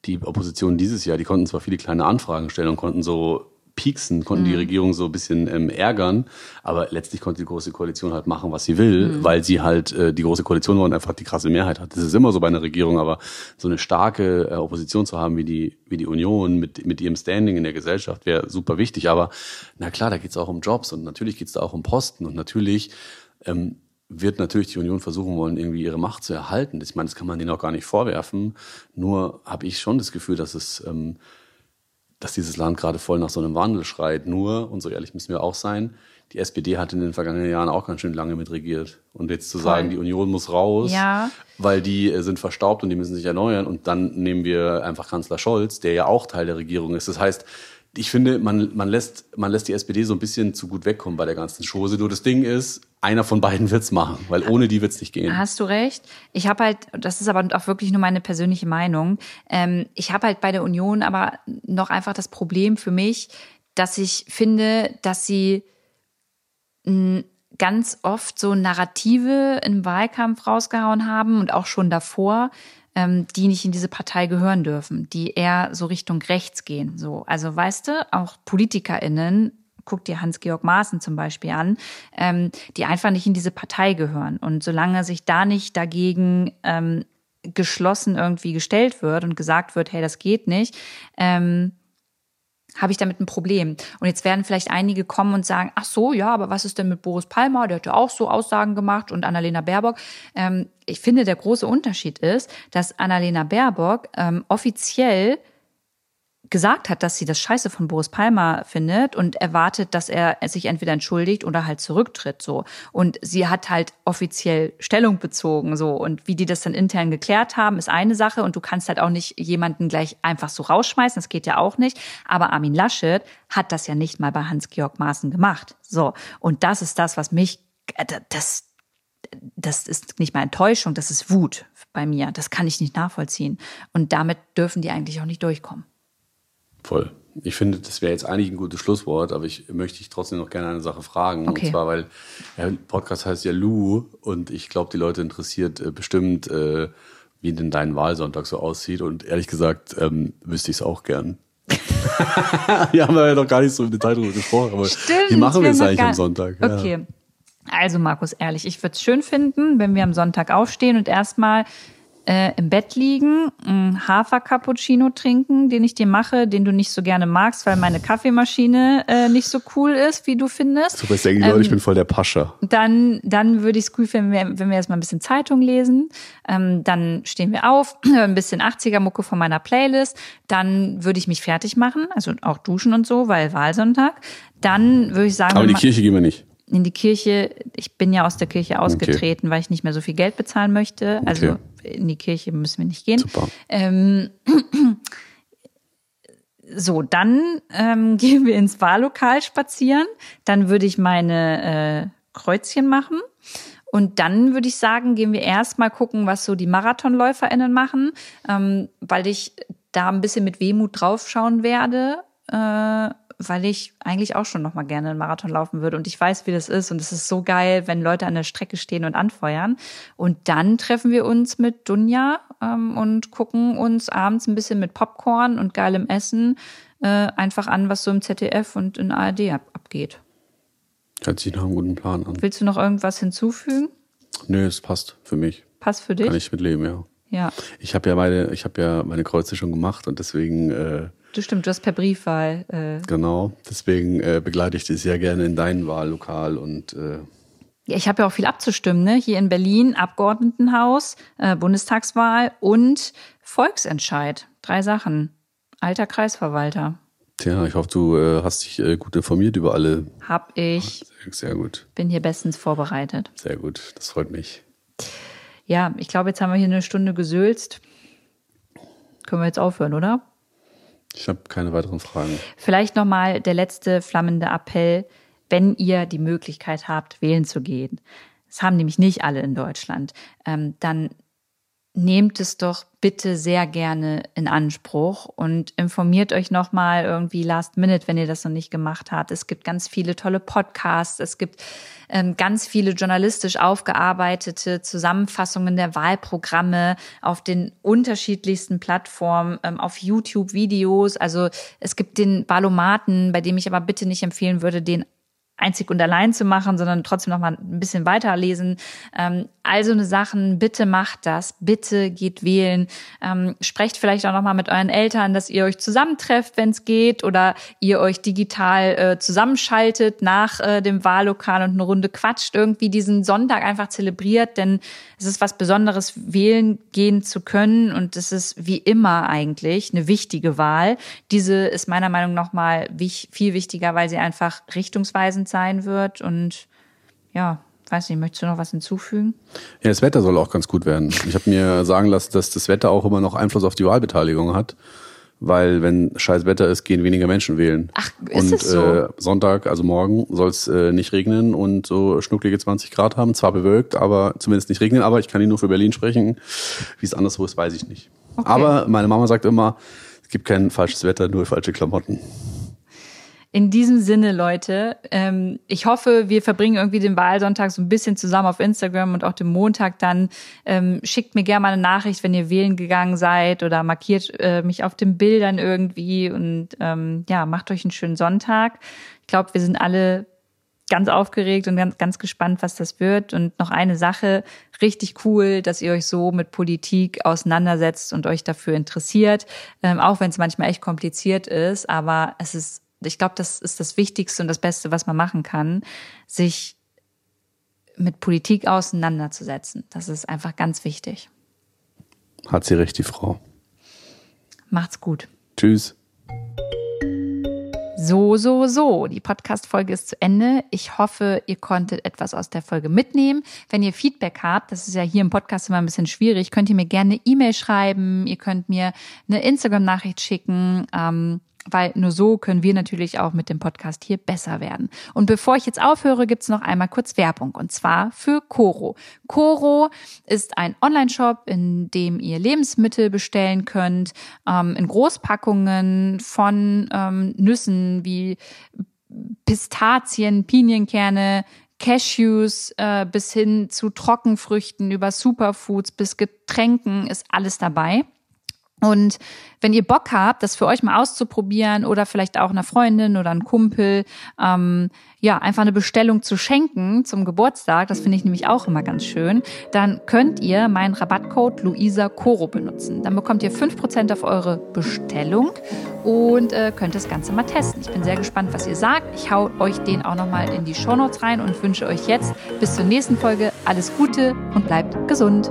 die Opposition dieses Jahr, die konnten zwar viele kleine Anfragen stellen und konnten so pieksen, konnten mhm. die Regierung so ein bisschen ähm, ärgern, aber letztlich konnte die Große Koalition halt machen, was sie will, mhm. weil sie halt, äh, die Große Koalition war und einfach die krasse Mehrheit hat. Das ist immer so bei einer Regierung, aber so eine starke äh, Opposition zu haben wie die, wie die Union mit, mit ihrem Standing in der Gesellschaft wäre super wichtig. Aber na klar, da geht's auch um Jobs und natürlich geht's da auch um Posten und natürlich ähm, wird natürlich die Union versuchen wollen, irgendwie ihre Macht zu erhalten. Ich meine, das kann man denen auch gar nicht vorwerfen. Nur habe ich schon das Gefühl, dass es, ähm, dass dieses Land gerade voll nach so einem Wandel schreit. Nur, und so ehrlich müssen wir auch sein, die SPD hat in den vergangenen Jahren auch ganz schön lange mitregiert. Und jetzt zu voll. sagen, die Union muss raus, ja. weil die äh, sind verstaubt und die müssen sich erneuern. Und dann nehmen wir einfach Kanzler Scholz, der ja auch Teil der Regierung ist. Das heißt, ich finde, man, man, lässt, man lässt die SPD so ein bisschen zu gut wegkommen bei der ganzen Chose. Nur das Ding ist, einer von beiden wird's machen, weil ohne die wird's nicht gehen. Hast du recht. Ich habe halt, das ist aber auch wirklich nur meine persönliche Meinung. Ähm, ich habe halt bei der Union aber noch einfach das Problem für mich, dass ich finde, dass sie ganz oft so Narrative im Wahlkampf rausgehauen haben und auch schon davor, ähm, die nicht in diese Partei gehören dürfen, die eher so Richtung rechts gehen. So, also weißt du, auch PolitikerInnen guck dir Hans-Georg Maaßen zum Beispiel an, ähm, die einfach nicht in diese Partei gehören. Und solange sich da nicht dagegen ähm, geschlossen irgendwie gestellt wird und gesagt wird, hey, das geht nicht, ähm, habe ich damit ein Problem. Und jetzt werden vielleicht einige kommen und sagen, ach so, ja, aber was ist denn mit Boris Palmer? Der hat ja auch so Aussagen gemacht und Annalena Baerbock. Ähm, ich finde, der große Unterschied ist, dass Annalena Baerbock ähm, offiziell gesagt hat, dass sie das Scheiße von Boris Palmer findet und erwartet, dass er sich entweder entschuldigt oder halt zurücktritt so. Und sie hat halt offiziell Stellung bezogen so und wie die das dann intern geklärt haben, ist eine Sache und du kannst halt auch nicht jemanden gleich einfach so rausschmeißen, das geht ja auch nicht, aber Armin Laschet hat das ja nicht mal bei Hans-Georg Maaßen gemacht. So, und das ist das, was mich äh, das das ist nicht mal Enttäuschung, das ist Wut bei mir. Das kann ich nicht nachvollziehen. Und damit dürfen die eigentlich auch nicht durchkommen. Voll. Ich finde, das wäre jetzt eigentlich ein gutes Schlusswort, aber ich möchte dich trotzdem noch gerne eine Sache fragen. Okay. Und zwar, weil der Podcast heißt ja Lou und ich glaube, die Leute interessiert äh, bestimmt, äh, wie denn dein Wahlsonntag so aussieht. Und ehrlich gesagt, ähm, wüsste ich es auch gern. wir haben ja noch gar nicht so im Detail darüber gesprochen, aber Stimmt, wie machen wir es eigentlich am Sonntag? Okay. Ja. Also Markus, ehrlich, ich würde es schön finden, wenn wir am Sonntag aufstehen und erstmal äh, im Bett liegen, einen Hafer-Cappuccino trinken, den ich dir mache, den du nicht so gerne magst, weil meine Kaffeemaschine äh, nicht so cool ist, wie du findest. Super, jetzt denken die Leute, ich bin voll der Pascha. Dann, dann würde ich es cool finden, wenn wir, wenn wir erstmal ein bisschen Zeitung lesen. Ähm, dann stehen wir auf, ein bisschen 80er-Mucke von meiner Playlist. Dann würde ich mich fertig machen, also auch duschen und so, weil Wahlsonntag. Dann würde ich sagen. Aber in die Kirche gehen wir nicht in die Kirche. Ich bin ja aus der Kirche ausgetreten, okay. weil ich nicht mehr so viel Geld bezahlen möchte. Also okay in die Kirche müssen wir nicht gehen. Super. Ähm, so, dann ähm, gehen wir ins Wahllokal spazieren. Dann würde ich meine äh, Kreuzchen machen. Und dann würde ich sagen, gehen wir erstmal gucken, was so die MarathonläuferInnen machen, ähm, weil ich da ein bisschen mit Wehmut draufschauen werde. Äh, weil ich eigentlich auch schon noch mal gerne einen Marathon laufen würde und ich weiß, wie das ist und es ist so geil, wenn Leute an der Strecke stehen und anfeuern. Und dann treffen wir uns mit Dunja ähm, und gucken uns abends ein bisschen mit Popcorn und geilem Essen äh, einfach an, was so im ZDF und in ARD ab abgeht. Hört sich nach einem guten Plan an. Willst du noch irgendwas hinzufügen? Nö, es passt für mich. Passt für dich? Kann ich mitleben, ja. Ja. Ich habe ja meine, ich habe ja meine Kreuze schon gemacht und deswegen äh, Du stimmt, du hast per Briefwahl. Äh genau, deswegen äh, begleite ich dich sehr gerne in dein Wahllokal und äh ja, ich habe ja auch viel abzustimmen, ne? Hier in Berlin, Abgeordnetenhaus, äh, Bundestagswahl und Volksentscheid. Drei Sachen. Alter Kreisverwalter. Tja, ich hoffe, du äh, hast dich äh, gut informiert über alle. Hab ich. Sehr, sehr gut. Bin hier bestens vorbereitet. Sehr gut, das freut mich. Ja, ich glaube, jetzt haben wir hier eine Stunde gesülzt. Können wir jetzt aufhören, oder? Ich habe keine weiteren Fragen. Vielleicht nochmal der letzte flammende Appell, wenn ihr die Möglichkeit habt, wählen zu gehen. Das haben nämlich nicht alle in Deutschland. Ähm, dann nehmt es doch bitte sehr gerne in Anspruch und informiert euch nochmal irgendwie last minute, wenn ihr das noch nicht gemacht habt. Es gibt ganz viele tolle Podcasts, es gibt ähm, ganz viele journalistisch aufgearbeitete Zusammenfassungen der Wahlprogramme auf den unterschiedlichsten Plattformen, ähm, auf YouTube Videos. Also es gibt den Valomaten, bei dem ich aber bitte nicht empfehlen würde, den einzig und allein zu machen, sondern trotzdem noch mal ein bisschen weiterlesen. Ähm, also eine Sachen, bitte macht das, bitte geht wählen. Ähm, sprecht vielleicht auch noch mal mit euren Eltern, dass ihr euch zusammentrefft, wenn es geht, oder ihr euch digital äh, zusammenschaltet nach äh, dem Wahllokal und eine Runde quatscht, irgendwie diesen Sonntag einfach zelebriert, denn es ist was Besonderes, wählen gehen zu können und es ist wie immer eigentlich eine wichtige Wahl. Diese ist meiner Meinung nach noch mal viel wichtiger, weil sie einfach richtungsweisend sein wird. Und ja, weiß nicht, möchtest du noch was hinzufügen? Ja, das Wetter soll auch ganz gut werden. Ich habe mir sagen lassen, dass das Wetter auch immer noch Einfluss auf die Wahlbeteiligung hat. Weil wenn scheiß Wetter ist, gehen weniger Menschen wählen. Ach, ist und es so? Äh, Sonntag, also morgen, soll es äh, nicht regnen und so schnucklige 20 Grad haben. Zwar bewölkt, aber zumindest nicht regnen. Aber ich kann nicht nur für Berlin sprechen. Wie es anderswo ist, weiß ich nicht. Okay. Aber meine Mama sagt immer, es gibt kein falsches Wetter, nur falsche Klamotten. In diesem Sinne, Leute, ähm, ich hoffe, wir verbringen irgendwie den Wahlsonntag so ein bisschen zusammen auf Instagram und auch den Montag dann. Ähm, schickt mir gerne mal eine Nachricht, wenn ihr wählen gegangen seid oder markiert äh, mich auf den Bildern irgendwie und ähm, ja, macht euch einen schönen Sonntag. Ich glaube, wir sind alle ganz aufgeregt und ganz, ganz gespannt, was das wird. Und noch eine Sache, richtig cool, dass ihr euch so mit Politik auseinandersetzt und euch dafür interessiert, ähm, auch wenn es manchmal echt kompliziert ist. Aber es ist, ich glaube, das ist das Wichtigste und das Beste, was man machen kann, sich mit Politik auseinanderzusetzen. Das ist einfach ganz wichtig. Hat sie recht, die Frau. Macht's gut. Tschüss. So, so, so. Die Podcast-Folge ist zu Ende. Ich hoffe, ihr konntet etwas aus der Folge mitnehmen. Wenn ihr Feedback habt, das ist ja hier im Podcast immer ein bisschen schwierig, könnt ihr mir gerne eine E-Mail schreiben. Ihr könnt mir eine Instagram-Nachricht schicken. Ähm, weil nur so können wir natürlich auch mit dem Podcast hier besser werden. Und bevor ich jetzt aufhöre, gibt's noch einmal kurz Werbung und zwar für Coro. Coro ist ein Online-Shop, in dem ihr Lebensmittel bestellen könnt, ähm, in Großpackungen von ähm, Nüssen wie Pistazien, Pinienkerne, Cashews äh, bis hin zu Trockenfrüchten über Superfoods bis Getränken ist alles dabei. Und wenn ihr Bock habt, das für euch mal auszuprobieren oder vielleicht auch einer Freundin oder einem Kumpel, ähm, ja, einfach eine Bestellung zu schenken zum Geburtstag, das finde ich nämlich auch immer ganz schön, dann könnt ihr meinen Rabattcode Luisa Coro benutzen. Dann bekommt ihr fünf Prozent auf eure Bestellung und äh, könnt das Ganze mal testen. Ich bin sehr gespannt, was ihr sagt. Ich hau euch den auch nochmal in die Shownotes rein und wünsche euch jetzt bis zur nächsten Folge alles Gute und bleibt gesund.